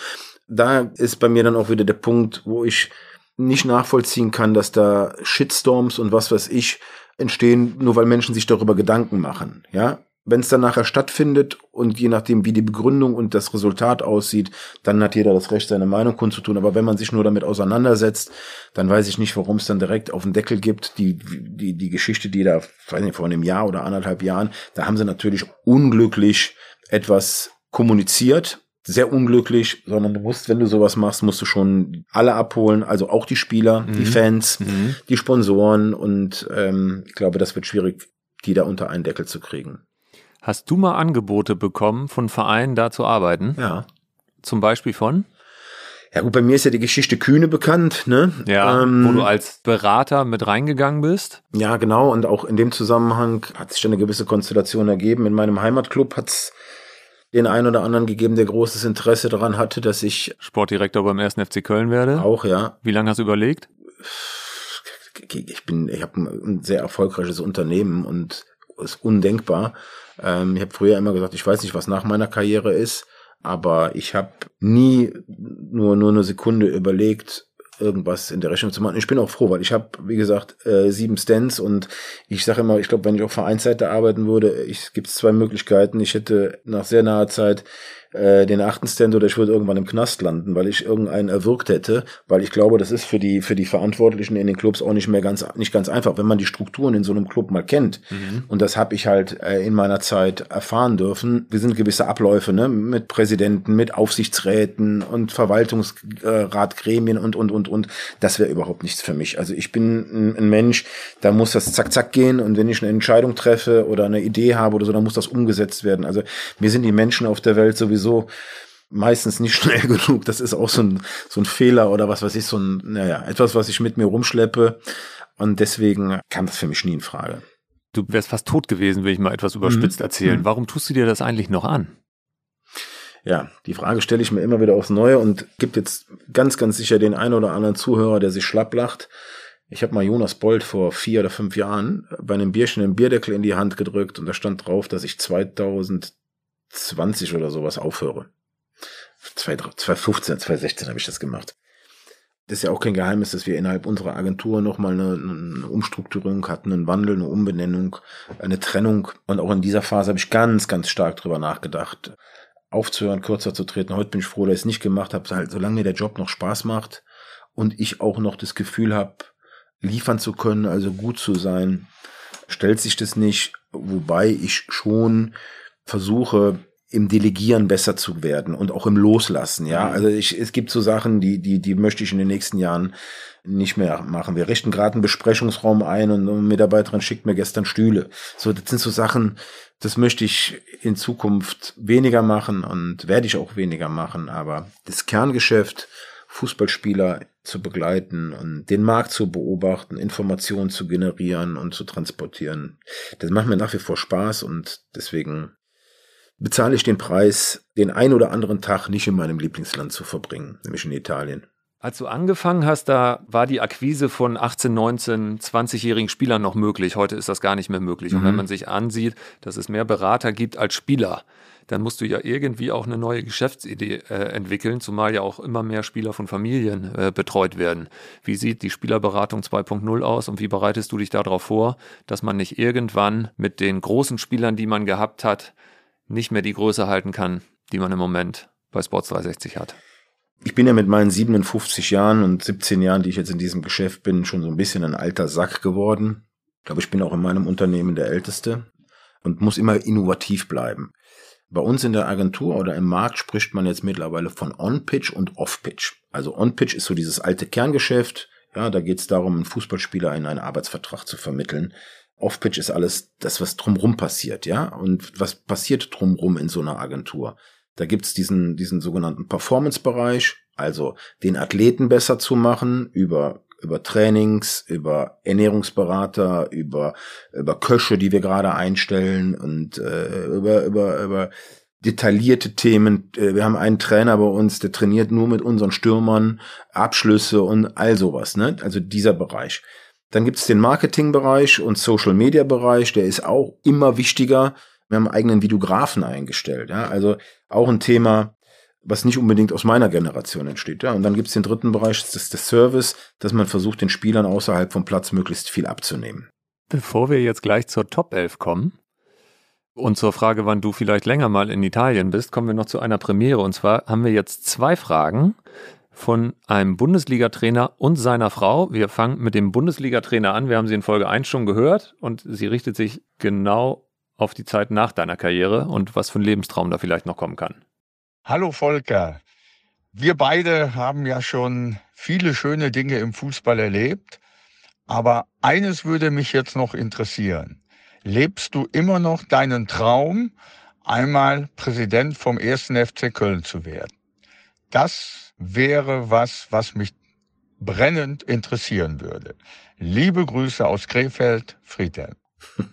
Da ist bei mir dann auch wieder der Punkt, wo ich nicht nachvollziehen kann, dass da Shitstorms und was weiß ich entstehen, nur weil Menschen sich darüber Gedanken machen. Ja, wenn es dann nachher stattfindet und je nachdem, wie die Begründung und das Resultat aussieht, dann hat jeder das Recht, seine Meinung kundzutun. Aber wenn man sich nur damit auseinandersetzt, dann weiß ich nicht, warum es dann direkt auf den Deckel gibt. Die, die, die Geschichte, die da, weiß nicht, vor einem Jahr oder anderthalb Jahren, da haben sie natürlich unglücklich etwas kommuniziert, sehr unglücklich, sondern du musst, wenn du sowas machst, musst du schon alle abholen, also auch die Spieler, mhm. die Fans, mhm. die Sponsoren und ähm, ich glaube, das wird schwierig, die da unter einen Deckel zu kriegen. Hast du mal Angebote bekommen von Vereinen, da zu arbeiten? Ja. Zum Beispiel von? Ja gut, bei mir ist ja die Geschichte Kühne bekannt, ne? Ja, ähm, wo du als Berater mit reingegangen bist. Ja, genau. Und auch in dem Zusammenhang hat sich dann eine gewisse Konstellation ergeben. In meinem Heimatclub hat es den einen oder anderen gegeben, der großes Interesse daran hatte, dass ich Sportdirektor beim 1. FC Köln werde. Auch, ja. Wie lange hast du überlegt? Ich bin, ich habe ein sehr erfolgreiches Unternehmen und ist undenkbar, ähm, ich habe früher immer gesagt, ich weiß nicht, was nach meiner Karriere ist, aber ich habe nie nur nur eine Sekunde überlegt, irgendwas in der Rechnung zu machen. Ich bin auch froh, weil ich habe, wie gesagt, äh, sieben Stands und ich sage immer, ich glaube, wenn ich auf Vereinsseite arbeiten würde, gibt es zwei Möglichkeiten. Ich hätte nach sehr naher Zeit äh, den achten Stand oder ich würde irgendwann im Knast landen, weil ich irgendeinen erwürgt hätte, weil ich glaube, das ist für die für die Verantwortlichen in den Clubs auch nicht mehr ganz nicht ganz einfach, wenn man die Strukturen in so einem Club mal kennt. Mhm. Und das habe ich halt äh, in meiner Zeit erfahren dürfen. Wir sind gewisse Abläufe, ne, mit Präsidenten, mit Aufsichtsräten und Verwaltungsratgremien und und und und. Das wäre überhaupt nichts für mich. Also ich bin ein, ein Mensch, da muss das zack zack gehen und wenn ich eine Entscheidung treffe oder eine Idee habe oder so, dann muss das umgesetzt werden. Also mir sind die Menschen auf der Welt sowieso sowieso meistens nicht *laughs* schnell genug. Das ist auch so ein, so ein Fehler oder was weiß ich, so ein, naja, etwas, was ich mit mir rumschleppe. Und deswegen kam das für mich nie in Frage. Du wärst fast tot gewesen, will ich mal etwas überspitzt mhm. erzählen. Mhm. Warum tust du dir das eigentlich noch an? Ja, die Frage stelle ich mir immer wieder aufs Neue und gibt jetzt ganz, ganz sicher den einen oder anderen Zuhörer, der sich schlapp lacht. Ich habe mal Jonas Bold vor vier oder fünf Jahren bei einem Bierchen einen Bierdeckel in die Hand gedrückt und da stand drauf, dass ich 2000 20 oder sowas aufhöre. 2015, 2016 habe ich das gemacht. Das ist ja auch kein Geheimnis, dass wir innerhalb unserer Agentur nochmal eine, eine Umstrukturierung hatten, einen Wandel, eine Umbenennung, eine Trennung. Und auch in dieser Phase habe ich ganz, ganz stark drüber nachgedacht, aufzuhören, kürzer zu treten. Heute bin ich froh, dass ich es nicht gemacht habe, halt, solange mir der Job noch Spaß macht und ich auch noch das Gefühl habe, liefern zu können, also gut zu sein, stellt sich das nicht, wobei ich schon versuche im Delegieren besser zu werden und auch im Loslassen, ja. Mhm. Also ich, es gibt so Sachen, die, die, die möchte ich in den nächsten Jahren nicht mehr machen. Wir richten gerade einen Besprechungsraum ein und eine Mitarbeiterin schickt mir gestern Stühle. So, das sind so Sachen, das möchte ich in Zukunft weniger machen und werde ich auch weniger machen. Aber das Kerngeschäft, Fußballspieler zu begleiten und den Markt zu beobachten, Informationen zu generieren und zu transportieren, das macht mir nach wie vor Spaß und deswegen bezahle ich den Preis, den ein oder anderen Tag nicht in meinem Lieblingsland zu verbringen, nämlich in Italien. Als du angefangen hast, da war die Akquise von 18, 19, 20-jährigen Spielern noch möglich. Heute ist das gar nicht mehr möglich. Mhm. Und wenn mhm. man sich ansieht, dass es mehr Berater gibt als Spieler, dann musst du ja irgendwie auch eine neue Geschäftsidee äh, entwickeln, zumal ja auch immer mehr Spieler von Familien äh, betreut werden. Wie sieht die Spielerberatung 2.0 aus und wie bereitest du dich darauf vor, dass man nicht irgendwann mit den großen Spielern, die man gehabt hat, nicht mehr die Größe halten kann, die man im Moment bei Sports 360 hat. Ich bin ja mit meinen 57 Jahren und 17 Jahren, die ich jetzt in diesem Geschäft bin, schon so ein bisschen ein alter Sack geworden. Ich glaube, ich bin auch in meinem Unternehmen der Älteste und muss immer innovativ bleiben. Bei uns in der Agentur oder im Markt spricht man jetzt mittlerweile von On-Pitch und Off-Pitch. Also On-Pitch ist so dieses alte Kerngeschäft. Ja, da geht es darum, einen Fußballspieler in einen Arbeitsvertrag zu vermitteln. Off-Pitch ist alles das, was drumrum passiert, ja. Und was passiert drumrum in so einer Agentur? Da gibt's diesen, diesen sogenannten Performance-Bereich, also den Athleten besser zu machen über über Trainings, über Ernährungsberater, über über Köche, die wir gerade einstellen und äh, über über über detaillierte Themen. Äh, wir haben einen Trainer bei uns, der trainiert nur mit unseren Stürmern Abschlüsse und all sowas. Ne? Also dieser Bereich. Dann gibt es den Marketingbereich und Social Media Bereich, der ist auch immer wichtiger. Wir haben einen eigenen Videografen eingestellt. Ja? Also auch ein Thema, was nicht unbedingt aus meiner Generation entsteht. Ja? Und dann gibt es den dritten Bereich, das ist der Service, dass man versucht, den Spielern außerhalb vom Platz möglichst viel abzunehmen. Bevor wir jetzt gleich zur Top 11 kommen und zur Frage, wann du vielleicht länger mal in Italien bist, kommen wir noch zu einer Premiere. Und zwar haben wir jetzt zwei Fragen von einem Bundesliga-Trainer und seiner Frau. Wir fangen mit dem Bundesliga-Trainer an. Wir haben sie in Folge 1 schon gehört und sie richtet sich genau auf die Zeit nach deiner Karriere und was für ein Lebenstraum da vielleicht noch kommen kann. Hallo Volker. Wir beide haben ja schon viele schöne Dinge im Fußball erlebt, aber eines würde mich jetzt noch interessieren. Lebst du immer noch deinen Traum, einmal Präsident vom 1. FC Köln zu werden? Das wäre was, was mich brennend interessieren würde. Liebe Grüße aus Krefeld, Friedhelm. *laughs*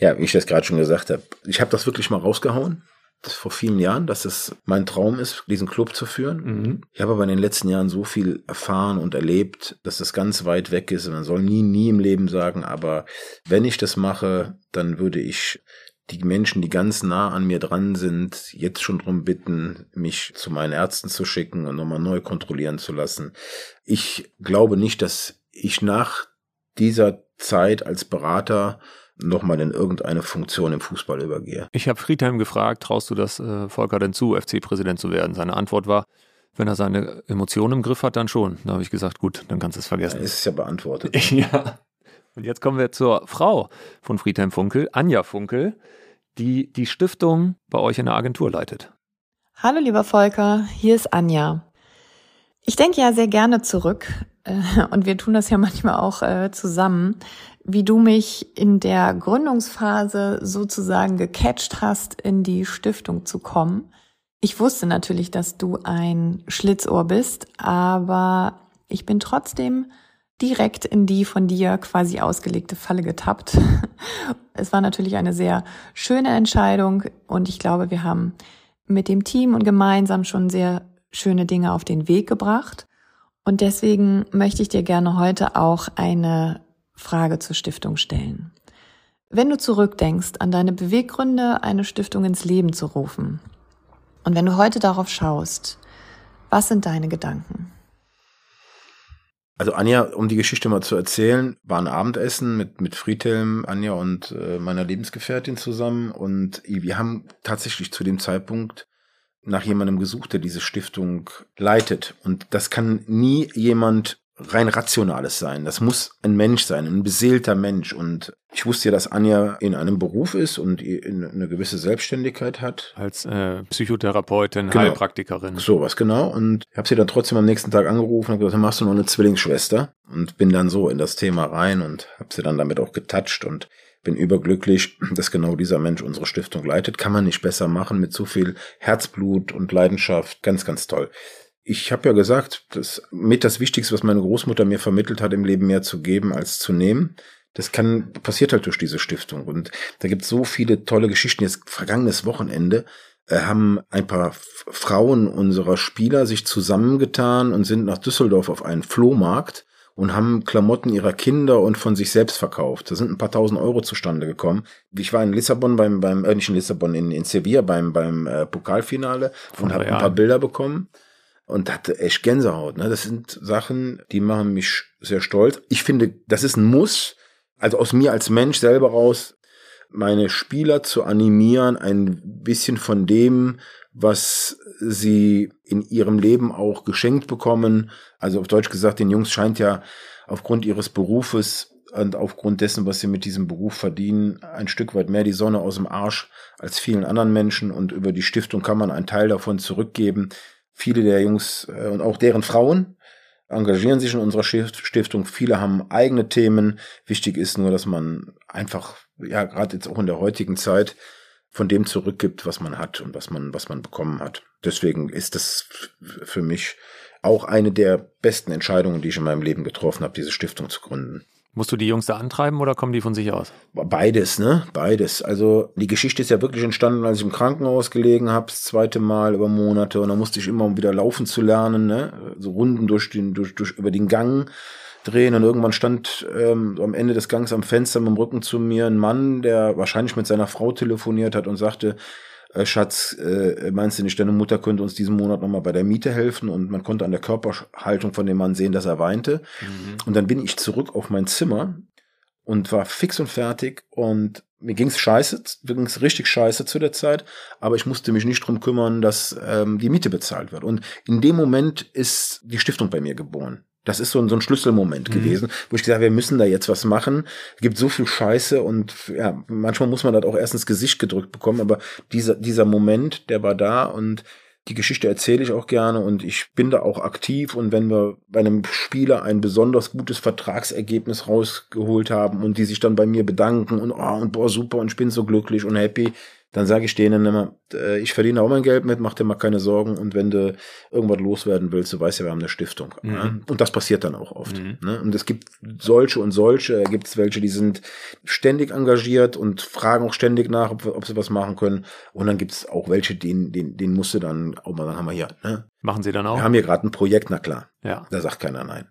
Ja, wie ich das gerade schon gesagt habe, ich habe das wirklich mal rausgehauen. Das vor vielen Jahren, dass es mein Traum ist, diesen Club zu führen. Mhm. Ich habe aber in den letzten Jahren so viel erfahren und erlebt, dass das ganz weit weg ist. Man soll nie, nie im Leben sagen, aber wenn ich das mache, dann würde ich die Menschen, die ganz nah an mir dran sind, jetzt schon drum bitten, mich zu meinen Ärzten zu schicken und nochmal neu kontrollieren zu lassen. Ich glaube nicht, dass ich nach dieser Zeit als Berater nochmal in irgendeine Funktion im Fußball übergehe. Ich habe Friedhelm gefragt, traust du das äh, Volker denn zu, FC-Präsident zu werden? Seine Antwort war, wenn er seine Emotionen im Griff hat, dann schon. Da habe ich gesagt, gut, dann kannst du es vergessen. Ja, ist es ja beantwortet. *laughs* ja. Und jetzt kommen wir zur Frau von Friedhelm Funkel, Anja Funkel, die die Stiftung bei euch in der Agentur leitet. Hallo lieber Volker, hier ist Anja. Ich denke ja sehr gerne zurück äh, und wir tun das ja manchmal auch äh, zusammen wie du mich in der Gründungsphase sozusagen gecatcht hast, in die Stiftung zu kommen. Ich wusste natürlich, dass du ein Schlitzohr bist, aber ich bin trotzdem direkt in die von dir quasi ausgelegte Falle getappt. *laughs* Es war natürlich eine sehr schöne Entscheidung und ich glaube, wir haben mit dem Team und gemeinsam schon sehr schöne Dinge auf den Weg gebracht. Und deswegen möchte ich dir gerne heute auch eine Frage zur Stiftung stellen. Wenn du zurückdenkst an deine Beweggründe, eine Stiftung ins Leben zu rufen, und wenn du heute darauf schaust, was sind deine Gedanken? Also Anja, um die Geschichte mal zu erzählen, war ein Abendessen mit, mit Friedhelm, Anja und äh, meiner Lebensgefährtin zusammen und wir haben tatsächlich zu dem Zeitpunkt nach jemandem gesucht, der diese Stiftung leitet. Und das kann nie jemand rein Rationales sein. Das muss ein Mensch sein, ein beseelter Mensch. Und ich wusste ja, dass Anja in einem Beruf ist und eine gewisse Selbstständigkeit hat. Als äh, Psychotherapeutin, genau. Heilpraktikerin. So was genau. Und ich habe sie dann trotzdem am nächsten Tag angerufen und gesagt, dann machst du noch eine Zwillingsschwester. Und bin dann so in das Thema rein und habe sie dann damit auch getatscht und bin überglücklich, dass genau dieser Mensch unsere Stiftung leitet. Kann man nicht besser machen mit so viel Herzblut und Leidenschaft. Ganz, ganz toll ich habe ja gesagt, das mit das Wichtigste, was meine Großmutter mir vermittelt hat, im Leben mehr zu geben als zu nehmen. Das kann passiert halt durch diese Stiftung und da gibt es so viele tolle Geschichten. Jetzt vergangenes Wochenende äh, haben ein paar Frauen unserer Spieler sich zusammengetan und sind nach Düsseldorf auf einen Flohmarkt und haben Klamotten ihrer Kinder und von sich selbst verkauft. Da sind ein paar tausend Euro zustande gekommen. Ich war in Lissabon beim, beim äh, nicht in Lissabon, in, in Sevilla beim, beim äh, Pokalfinale und habe ein paar Bilder bekommen und hatte echt Gänsehaut. Ne? Das sind Sachen, die machen mich sehr stolz. Ich finde, das ist ein Muss, also aus mir als Mensch selber raus, meine Spieler zu animieren, ein bisschen von dem, was sie in ihrem Leben auch geschenkt bekommen. Also auf Deutsch gesagt, den Jungs scheint ja aufgrund ihres Berufes und aufgrund dessen, was sie mit diesem Beruf verdienen, ein Stück weit mehr die Sonne aus dem Arsch als vielen anderen Menschen. Und über die Stiftung kann man einen Teil davon zurückgeben. Viele der Jungs äh, und auch deren Frauen engagieren sich in unserer Stiftung. Viele haben eigene Themen. Wichtig ist nur, dass man einfach, ja, gerade jetzt auch in der heutigen Zeit, von dem zurückgibt, was man hat und was man, was man bekommen hat. Deswegen ist das für mich auch eine der besten Entscheidungen, die ich in meinem Leben getroffen habe, diese Stiftung zu gründen. Musst du die Jungs da antreiben oder kommen die von sich aus? Beides, ne? Beides. Also die Geschichte ist ja wirklich entstanden, als ich im Krankenhaus gelegen habe, das zweite Mal über Monate. Und dann musste ich immer, um wieder laufen zu lernen, ne? So Runden durch den, durch, durch über den Gang drehen. Und irgendwann stand ähm, am Ende des Gangs am Fenster mit dem Rücken zu mir ein Mann, der wahrscheinlich mit seiner Frau telefoniert hat und sagte, äh, Schatz, äh, meinst du nicht, deine Mutter könnte uns diesen Monat nochmal bei der Miete helfen? Und man konnte an der Körperhaltung von dem Mann sehen, dass er weinte. Mhm. Und dann bin ich zurück auf mein Zimmer und war fix und fertig und mir ging's scheiße, mir ging's richtig scheiße zu der Zeit, aber ich musste mich nicht drum kümmern, dass ähm, die Miete bezahlt wird. Und in dem Moment ist die Stiftung bei mir geboren. Das ist so ein, so ein Schlüsselmoment mhm. gewesen, wo ich gesagt habe, wir müssen da jetzt was machen. Es gibt so viel Scheiße und ja, manchmal muss man das auch erst ins Gesicht gedrückt bekommen, aber dieser, dieser Moment, der war da und die Geschichte erzähle ich auch gerne und ich bin da auch aktiv und wenn wir bei einem Spieler ein besonders gutes Vertragsergebnis rausgeholt haben und die sich dann bei mir bedanken und oh und boah super und ich bin so glücklich und happy, dann sage ich denen immer, äh, ich verdiene auch mein Geld mit, mach dir mal keine Sorgen und wenn du irgendwas loswerden willst, du weißt ja, wir haben eine Stiftung. Mhm. Ne? Und das passiert dann auch oft. Mhm. Ne? Und es gibt solche und solche, da gibt es welche, die sind ständig engagiert und fragen auch ständig nach, ob, ob sie was machen können. Und dann gibt es auch welche, denen, denen, denen musst du dann, auch mal, dann haben wir hier. Ne? Machen sie dann auch? Wir haben hier gerade ein Projekt, na klar. Ja. Da sagt keiner nein.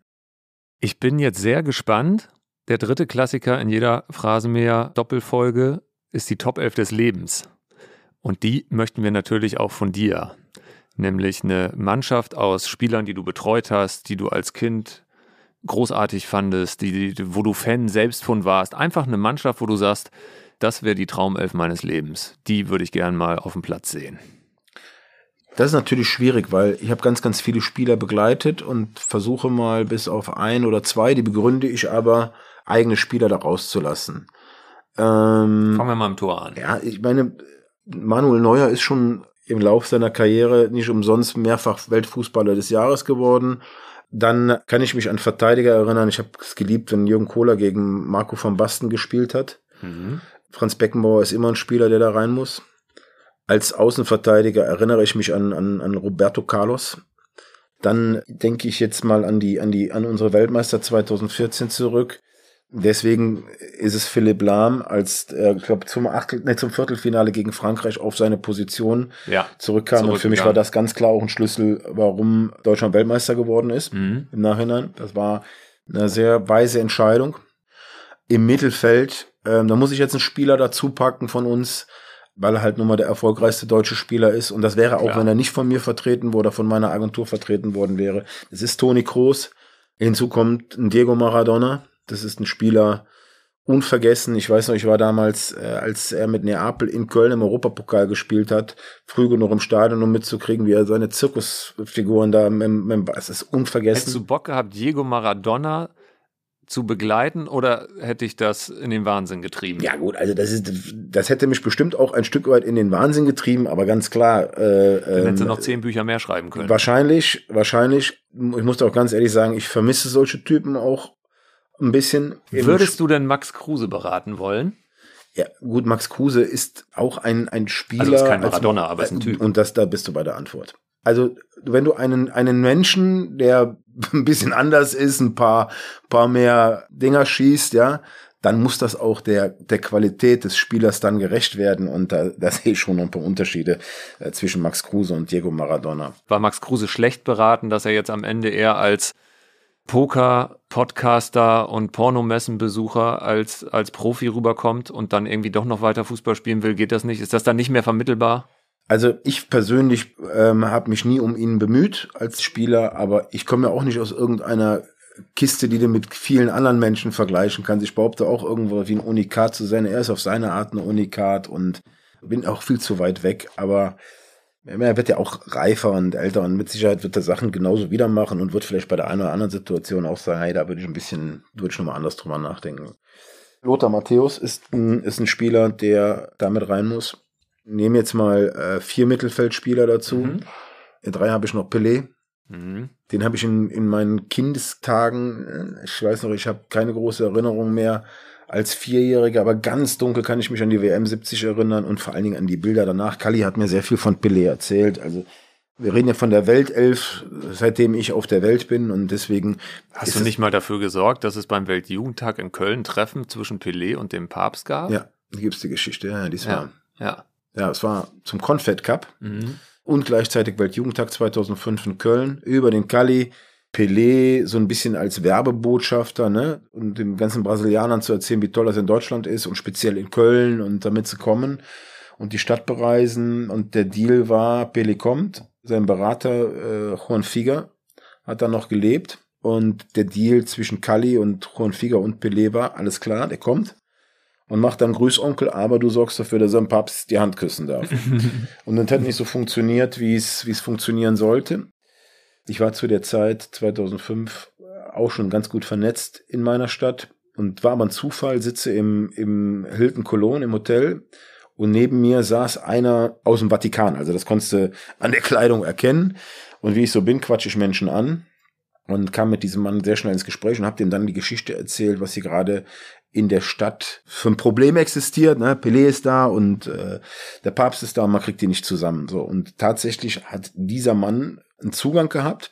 Ich bin jetzt sehr gespannt. Der dritte Klassiker in jeder Phrasenmäher Doppelfolge ist die Top 11 des Lebens. Und die möchten wir natürlich auch von dir. Nämlich eine Mannschaft aus Spielern, die du betreut hast, die du als Kind großartig fandest, die, die, wo du Fan selbst von warst. Einfach eine Mannschaft, wo du sagst, das wäre die Traumelf meines Lebens. Die würde ich gern mal auf dem Platz sehen. Das ist natürlich schwierig, weil ich habe ganz, ganz viele Spieler begleitet und versuche mal bis auf ein oder zwei, die begründe ich aber, eigene Spieler da rauszulassen. Ähm, Fangen wir mal im Tor an. Ja, ich meine, Manuel Neuer ist schon im Lauf seiner Karriere nicht umsonst mehrfach Weltfußballer des Jahres geworden. Dann kann ich mich an Verteidiger erinnern. Ich habe es geliebt, wenn Jürgen Kohler gegen Marco van Basten gespielt hat. Mhm. Franz Beckenbauer ist immer ein Spieler, der da rein muss. Als Außenverteidiger erinnere ich mich an, an, an Roberto Carlos. Dann denke ich jetzt mal an die, an die, an unsere Weltmeister 2014 zurück. Deswegen ist es Philipp Lahm, als er, ich glaube, zum Achtel, ne, zum Viertelfinale gegen Frankreich auf seine Position ja, zurückkam. Und für mich war das ganz klar auch ein Schlüssel, warum Deutschland Weltmeister geworden ist mhm. im Nachhinein. Das war eine sehr weise Entscheidung. Im Mittelfeld, ähm, da muss ich jetzt einen Spieler dazu packen von uns, weil er halt nun mal der erfolgreichste deutsche Spieler ist. Und das wäre auch, Klar. wenn er nicht von mir vertreten wurde, von meiner Agentur vertreten worden wäre. Das ist Toni Kroos. Hinzu kommt ein Diego Maradona das ist ein Spieler unvergessen. Ich weiß noch, ich war damals, äh, als er mit Neapel in Köln im Europapokal gespielt hat, früh genug im Stadion, um mitzukriegen, wie er seine Zirkusfiguren da, es ist unvergessen. Hättest du Bock gehabt, Diego Maradona zu begleiten oder hätte ich das in den Wahnsinn getrieben? Ja gut, also das ist, das hätte mich bestimmt auch ein Stück weit in den Wahnsinn getrieben, aber ganz klar. Äh, Dann hättest du ähm, noch zehn Bücher mehr schreiben können. Wahrscheinlich, wahrscheinlich. Ich muss auch ganz ehrlich sagen, ich vermisse solche Typen auch ein bisschen. Würdest du denn Max Kruse beraten wollen? Ja, gut, Max Kruse ist auch ein, ein Spieler. Also ist kein Maradona, als, aber ist ein Typ. Und das, da bist du bei der Antwort. Also, wenn du einen, einen Menschen, der *laughs* ein bisschen anders ist, ein paar, paar mehr Dinger schießt, ja, dann muss das auch der, der Qualität des Spielers dann gerecht werden. Und da, da *laughs* sehe ich schon ein paar Unterschiede äh, zwischen Max Kruse und Diego Maradona. War Max Kruse schlecht beraten, dass er jetzt am Ende eher als Poker-Podcaster und Pornomessenbesucher als, als Profi rüberkommt und dann irgendwie doch noch weiter Fußball spielen will, geht das nicht? Ist das dann nicht mehr vermittelbar? Also ich persönlich ähm, habe mich nie um ihn bemüht als Spieler, aber ich komme ja auch nicht aus irgendeiner Kiste, die du mit vielen anderen Menschen vergleichen kannst. Ich behaupte auch irgendwo wie ein Unikat zu sein. Er ist auf seine Art ein Unikat und bin auch viel zu weit weg, aber er wird ja auch reifer und älter und mit Sicherheit wird er Sachen genauso wieder machen und wird vielleicht bei der einen oder anderen Situation auch sagen, hey, da würde ich ein bisschen, würde ich nochmal anders drüber nachdenken. Lothar Matthäus ist ein, ist ein Spieler, der damit rein muss. Nehmen jetzt mal äh, vier Mittelfeldspieler dazu. Mhm. In drei habe ich noch Pelé. Mhm. Den habe ich in, in meinen Kindestagen, äh, ich weiß noch, ich habe keine große Erinnerung mehr, als Vierjähriger, aber ganz dunkel kann ich mich an die WM 70 erinnern und vor allen Dingen an die Bilder danach. Kali hat mir sehr viel von Pelé erzählt. Also wir reden ja von der Weltelf, seitdem ich auf der Welt bin und deswegen. Hast du nicht mal dafür gesorgt, dass es beim Weltjugendtag in Köln Treffen zwischen Pelé und dem Papst gab? Ja, da gibt's die Geschichte, ja, dies war. Ja. Ja, es war zum Confed Cup mhm. und gleichzeitig Weltjugendtag 2005 in Köln über den Kali Pelé so ein bisschen als Werbebotschafter, ne? Und den ganzen Brasilianern zu erzählen, wie toll das in Deutschland ist und speziell in Köln und damit zu kommen und die Stadt bereisen. Und der Deal war, Pelé kommt, sein Berater äh, Juan Figa hat dann noch gelebt. Und der Deal zwischen Kali und Juan Figa und Pelé war, alles klar, der kommt und macht dann Grüßonkel, aber du sorgst dafür, dass er dem Papst die Hand küssen darf. *laughs* und das hat nicht so funktioniert, wie es, wie es funktionieren sollte. Ich war zu der Zeit 2005 auch schon ganz gut vernetzt in meiner Stadt und war aber ein Zufall, sitze im, im Hilton Cologne im Hotel und neben mir saß einer aus dem Vatikan. Also das konntest du an der Kleidung erkennen. Und wie ich so bin, quatsche ich Menschen an und kam mit diesem Mann sehr schnell ins Gespräch und habe dem dann die Geschichte erzählt, was hier gerade in der Stadt für ein Problem existiert. Ne? Pelé ist da und äh, der Papst ist da und man kriegt die nicht zusammen. So und tatsächlich hat dieser Mann einen Zugang gehabt.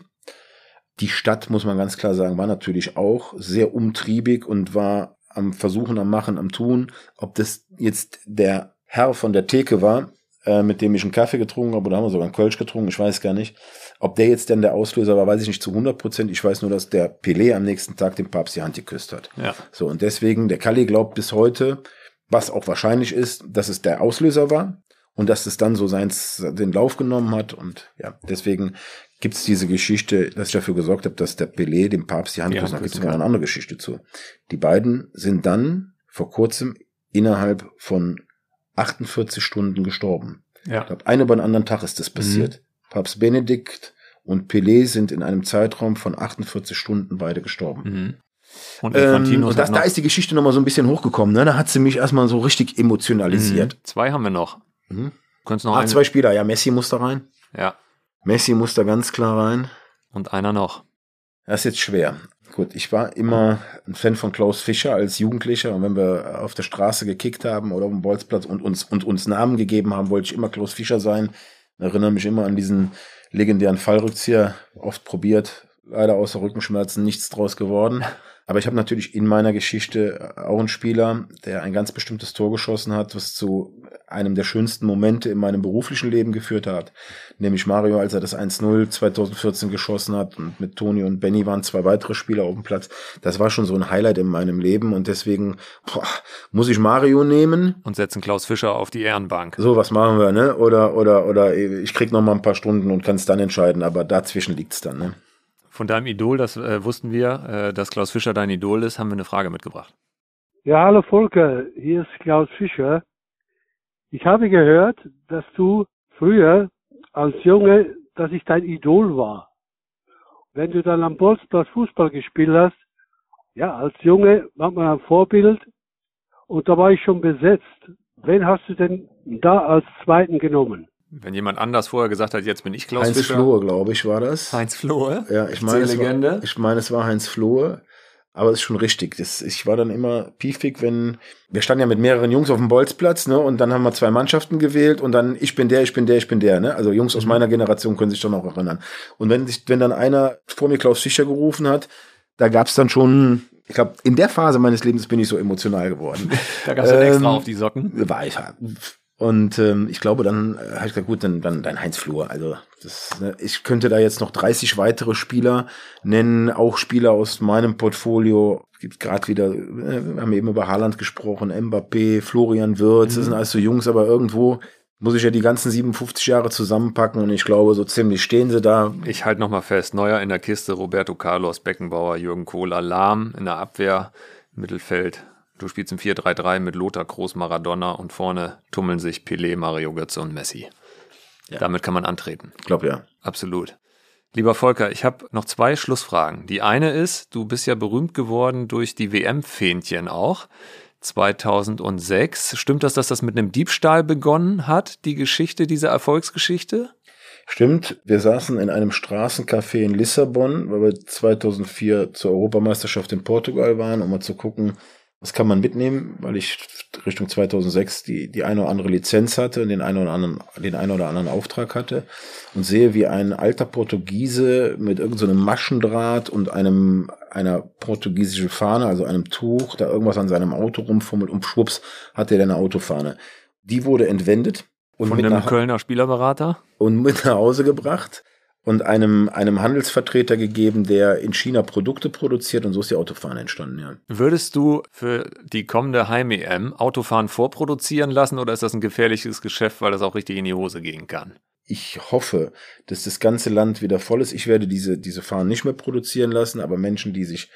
Die Stadt, muss man ganz klar sagen, war natürlich auch sehr umtriebig und war am Versuchen, am Machen, am Tun. Ob das jetzt der Herr von der Theke war, äh, mit dem ich einen Kaffee getrunken habe, oder haben wir sogar einen Kölsch getrunken, ich weiß gar nicht. Ob der jetzt denn der Auslöser war, weiß ich nicht zu 100 Prozent. Ich weiß nur, dass der Pelé am nächsten Tag dem Papst die Hand geküsst hat. Ja. So, und deswegen, der Kalli glaubt bis heute, was auch wahrscheinlich ist, dass es der Auslöser war und dass es dann so seins, den Lauf genommen hat. Und ja, deswegen gibt es diese Geschichte, dass ich dafür gesorgt habe, dass der Pelé dem Papst die Hand küsst. Da gibt es sogar eine andere Geschichte zu. Die beiden sind dann vor kurzem innerhalb von 48 Stunden gestorben. Ja. Ich glaube, einen über den anderen Tag ist das passiert. Mhm. Papst Benedikt und Pelé sind in einem Zeitraum von 48 Stunden beide gestorben. Mhm. Und, ähm, und das, da ist die Geschichte nochmal so ein bisschen hochgekommen. Ne? Da hat sie mich erstmal so richtig emotionalisiert. Mhm. Zwei haben wir noch. Mhm. noch ah, zwei Spieler. Ja, Messi muss da rein. Ja. Messi muss da ganz klar rein. Und einer noch. Das ist jetzt schwer. Gut, ich war immer ein Fan von Klaus Fischer als Jugendlicher und wenn wir auf der Straße gekickt haben oder auf dem Bolzplatz und uns, und uns Namen gegeben haben, wollte ich immer Klaus Fischer sein. Ich erinnere mich immer an diesen legendären Fallrückzieher, oft probiert, leider außer Rückenschmerzen nichts draus geworden. *laughs* Aber ich habe natürlich in meiner Geschichte auch einen Spieler, der ein ganz bestimmtes Tor geschossen hat, was zu einem der schönsten Momente in meinem beruflichen Leben geführt hat. Nämlich Mario, als er das 1-0 2014 geschossen hat und mit Toni und Benny waren zwei weitere Spieler auf dem Platz. Das war schon so ein Highlight in meinem Leben und deswegen boah, muss ich Mario nehmen. Und setzen Klaus Fischer auf die Ehrenbank. So, was machen wir, ne? Oder, oder, oder ich krieg noch mal ein paar Stunden und kann es dann entscheiden, aber dazwischen liegt's dann, ne? Von deinem Idol, das äh, wussten wir, äh, dass Klaus Fischer dein Idol ist, haben wir eine Frage mitgebracht. Ja, hallo Volker, hier ist Klaus Fischer. Ich habe gehört, dass du früher als Junge, dass ich dein Idol war. Wenn du dann am Bolzplatz Fußball gespielt hast, ja, als Junge war man ein Vorbild und da war ich schon besetzt. Wen hast du denn da als zweiten genommen? Wenn jemand anders vorher gesagt hat, jetzt bin ich Klaus Heinz Fischer. Flohe, glaube ich, war das. Heinz Flohe? Ja, ich meine, es war, ich meine, es war Heinz Flohe. Aber es ist schon richtig. Das, ich war dann immer piefig, wenn wir standen ja mit mehreren Jungs auf dem Bolzplatz, ne? Und dann haben wir zwei Mannschaften gewählt und dann ich bin der, ich bin der, ich bin der, ne? Also Jungs aus mhm. meiner Generation können sich doch noch erinnern. Und wenn sich, wenn dann einer vor mir Klaus Fischer gerufen hat, da gab's dann schon, ich glaube, in der Phase meines Lebens bin ich so emotional geworden. *laughs* da gab's dann ähm, extra auf die Socken. War ich und ähm, ich glaube, dann äh, habe ich gesagt, gut, dann, dann dein Heinz Flur. Also das, ne, ich könnte da jetzt noch 30 weitere Spieler nennen, auch Spieler aus meinem Portfolio. Gibt gerade wieder, äh, wir haben eben über Haaland gesprochen, Mbappé, Florian Wirtz, mhm. das sind alles so Jungs, aber irgendwo muss ich ja die ganzen 57 Jahre zusammenpacken und ich glaube, so ziemlich stehen sie da. Ich halte nochmal fest, Neuer in der Kiste, Roberto Carlos, Beckenbauer, Jürgen Kohl, Alarm in der Abwehr, Mittelfeld, Du spielst im 4-3-3 mit Lothar Groß Maradona und vorne tummeln sich Pelé, Mario Götze und Messi. Ja. Damit kann man antreten. Ich glaube ja. Absolut. Lieber Volker, ich habe noch zwei Schlussfragen. Die eine ist, du bist ja berühmt geworden durch die WM-Fähnchen auch. 2006. Stimmt das, dass das mit einem Diebstahl begonnen hat, die Geschichte, diese Erfolgsgeschichte? Stimmt, wir saßen in einem Straßencafé in Lissabon, weil wir 2004 zur Europameisterschaft in Portugal waren, um mal zu gucken, das kann man mitnehmen, weil ich Richtung 2006 die, die eine oder andere Lizenz hatte und den einen oder anderen, den einen oder anderen Auftrag hatte und sehe, wie ein alter Portugiese mit irgendeinem so Maschendraht und einem, einer portugiesischen Fahne, also einem Tuch, da irgendwas an seinem Auto rumfummelt und schwupps hat er eine Autofahne. Die wurde entwendet. Und Von einem Kölner Spielerberater? Und mit nach Hause gebracht und einem, einem Handelsvertreter gegeben, der in China Produkte produziert und so ist die Autofahren entstanden, ja. Würdest du für die kommende Heim-EM Autofahren vorproduzieren lassen oder ist das ein gefährliches Geschäft, weil das auch richtig in die Hose gehen kann? Ich hoffe, dass das ganze Land wieder voll ist. Ich werde diese, diese Fahnen nicht mehr produzieren lassen, aber Menschen, die sich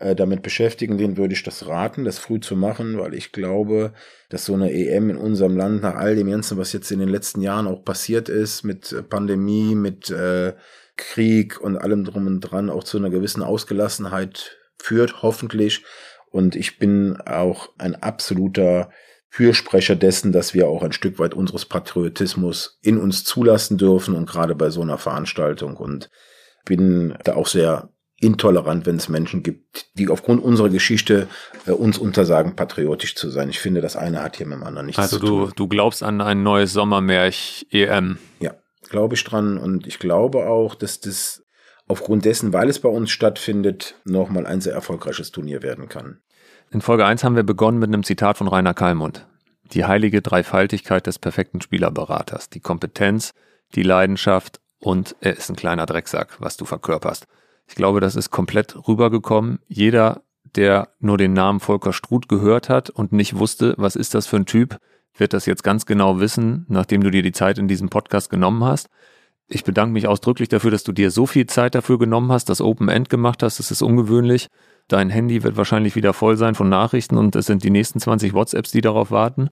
äh, damit beschäftigen, denen würde ich das raten, das früh zu machen, weil ich glaube, dass so eine EM in unserem Land nach all dem Ganzen, was jetzt in den letzten Jahren auch passiert ist, mit äh, Pandemie, mit äh, Krieg und allem drum und dran, auch zu einer gewissen Ausgelassenheit führt, hoffentlich. Und ich bin auch ein absoluter Fürsprecher dessen, dass wir auch ein Stück weit unseres Patriotismus in uns zulassen dürfen und gerade bei so einer Veranstaltung und bin da auch sehr intolerant, wenn es Menschen gibt, die aufgrund unserer Geschichte äh, uns untersagen, patriotisch zu sein. Ich finde, das eine hat hier mit dem anderen nichts also zu tun. Also du, glaubst an ein neues Sommermärch EM? Ja, glaube ich dran und ich glaube auch, dass das aufgrund dessen, weil es bei uns stattfindet, nochmal ein sehr erfolgreiches Turnier werden kann. In Folge 1 haben wir begonnen mit einem Zitat von Rainer Kallmund. Die heilige Dreifaltigkeit des perfekten Spielerberaters. Die Kompetenz, die Leidenschaft und er ist ein kleiner Drecksack, was du verkörperst. Ich glaube, das ist komplett rübergekommen. Jeder, der nur den Namen Volker Struth gehört hat und nicht wusste, was ist das für ein Typ, wird das jetzt ganz genau wissen, nachdem du dir die Zeit in diesem Podcast genommen hast. Ich bedanke mich ausdrücklich dafür, dass du dir so viel Zeit dafür genommen hast, das Open End gemacht hast. Das ist ungewöhnlich. Dein Handy wird wahrscheinlich wieder voll sein von Nachrichten und es sind die nächsten 20 WhatsApps, die darauf warten,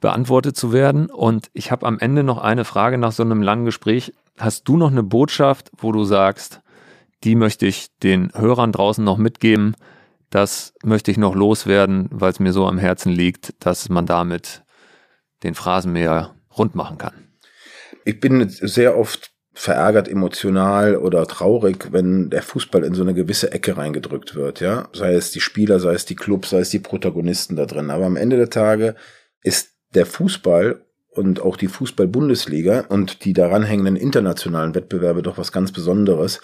beantwortet zu werden. Und ich habe am Ende noch eine Frage nach so einem langen Gespräch. Hast du noch eine Botschaft, wo du sagst, die möchte ich den Hörern draußen noch mitgeben? Das möchte ich noch loswerden, weil es mir so am Herzen liegt, dass man damit den Phrasenmäher rund machen kann. Ich bin sehr oft verärgert, emotional oder traurig, wenn der Fußball in so eine gewisse Ecke reingedrückt wird, ja. Sei es die Spieler, sei es die Clubs, sei es die Protagonisten da drin. Aber am Ende der Tage ist der Fußball und auch die Fußball-Bundesliga und die daran hängenden internationalen Wettbewerbe doch was ganz Besonderes.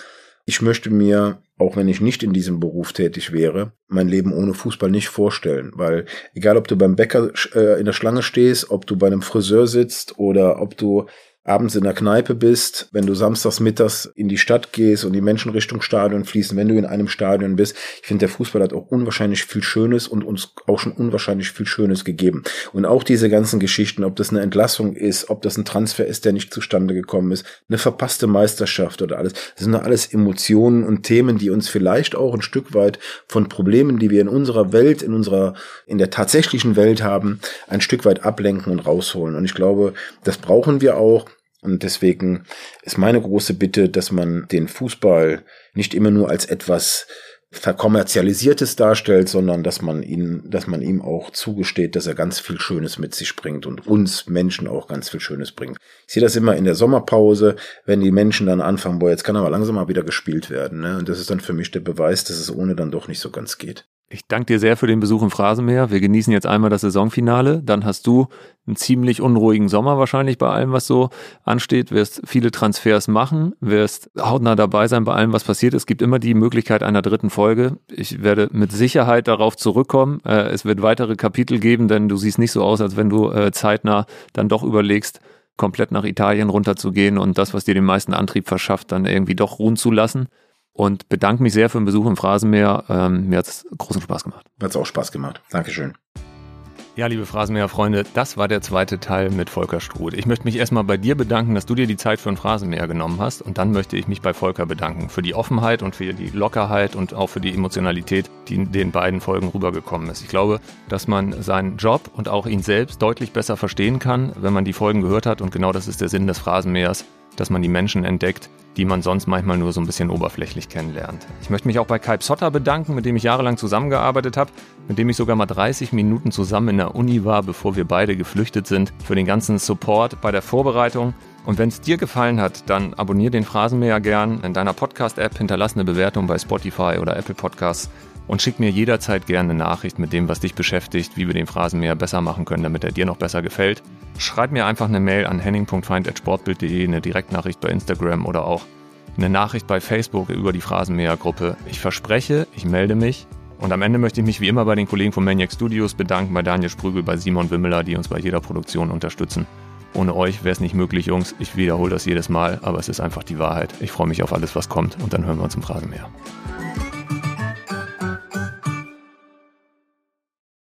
Ich möchte mir, auch wenn ich nicht in diesem Beruf tätig wäre, mein Leben ohne Fußball nicht vorstellen, weil egal ob du beim Bäcker äh, in der Schlange stehst, ob du bei einem Friseur sitzt oder ob du abends in der Kneipe bist, wenn du samstags mittags in die Stadt gehst und die Menschen Richtung Stadion fließen, wenn du in einem Stadion bist. Ich finde, der Fußball hat auch unwahrscheinlich viel Schönes und uns auch schon unwahrscheinlich viel Schönes gegeben. Und auch diese ganzen Geschichten, ob das eine Entlassung ist, ob das ein Transfer ist, der nicht zustande gekommen ist, eine verpasste Meisterschaft oder alles. Das sind alles Emotionen und Themen, die uns vielleicht auch ein Stück weit von Problemen, die wir in unserer Welt, in unserer, in der tatsächlichen Welt haben, ein Stück weit ablenken und rausholen. Und ich glaube, das brauchen wir auch. Und deswegen ist meine große Bitte, dass man den Fußball nicht immer nur als etwas verkommerzialisiertes darstellt, sondern dass man ihn, dass man ihm auch zugesteht, dass er ganz viel Schönes mit sich bringt und uns Menschen auch ganz viel Schönes bringt. Ich sehe das immer in der Sommerpause, wenn die Menschen dann anfangen, boah, jetzt kann aber langsam mal wieder gespielt werden. Ne? Und das ist dann für mich der Beweis, dass es ohne dann doch nicht so ganz geht. Ich danke dir sehr für den Besuch im Phrasenmeer. Wir genießen jetzt einmal das Saisonfinale. Dann hast du einen ziemlich unruhigen Sommer wahrscheinlich bei allem, was so ansteht. Wirst viele Transfers machen, wirst hautnah dabei sein bei allem, was passiert. Es gibt immer die Möglichkeit einer dritten Folge. Ich werde mit Sicherheit darauf zurückkommen. Äh, es wird weitere Kapitel geben, denn du siehst nicht so aus, als wenn du äh, zeitnah dann doch überlegst, komplett nach Italien runterzugehen und das, was dir den meisten Antrieb verschafft, dann irgendwie doch ruhen zu lassen und bedanke mich sehr für den Besuch im Phrasenmeer. Ähm, mir hat es großen Spaß gemacht. Mir hat es auch Spaß gemacht. Dankeschön. Ja, liebe Phrasenmäher-Freunde, das war der zweite Teil mit Volker Struth. Ich möchte mich erstmal bei dir bedanken, dass du dir die Zeit für ein Phrasenmäher genommen hast. Und dann möchte ich mich bei Volker bedanken für die Offenheit und für die Lockerheit und auch für die Emotionalität, die in den beiden Folgen rübergekommen ist. Ich glaube, dass man seinen Job und auch ihn selbst deutlich besser verstehen kann, wenn man die Folgen gehört hat. Und genau das ist der Sinn des Phrasenmähers, dass man die Menschen entdeckt, die man sonst manchmal nur so ein bisschen oberflächlich kennenlernt. Ich möchte mich auch bei Kai Psotter bedanken, mit dem ich jahrelang zusammengearbeitet habe, mit dem ich sogar mal 30 Minuten zusammen in der Uni war, bevor wir beide geflüchtet sind, für den ganzen Support bei der Vorbereitung. Und wenn es dir gefallen hat, dann abonniere den Phrasenmäher gern in deiner Podcast-App, hinterlass eine Bewertung bei Spotify oder Apple Podcasts und schick mir jederzeit gerne eine Nachricht mit dem, was dich beschäftigt, wie wir den Phrasenmäher besser machen können, damit er dir noch besser gefällt. Schreib mir einfach eine Mail an henning.feind.sportbild.de, eine Direktnachricht bei Instagram oder auch eine Nachricht bei Facebook über die Phrasenmäher-Gruppe. Ich verspreche, ich melde mich. Und am Ende möchte ich mich wie immer bei den Kollegen von Maniac Studios bedanken, bei Daniel Sprügel, bei Simon Wimmeler, die uns bei jeder Produktion unterstützen. Ohne euch wäre es nicht möglich, Jungs. Ich wiederhole das jedes Mal, aber es ist einfach die Wahrheit. Ich freue mich auf alles, was kommt und dann hören wir uns im Phrasenmäher.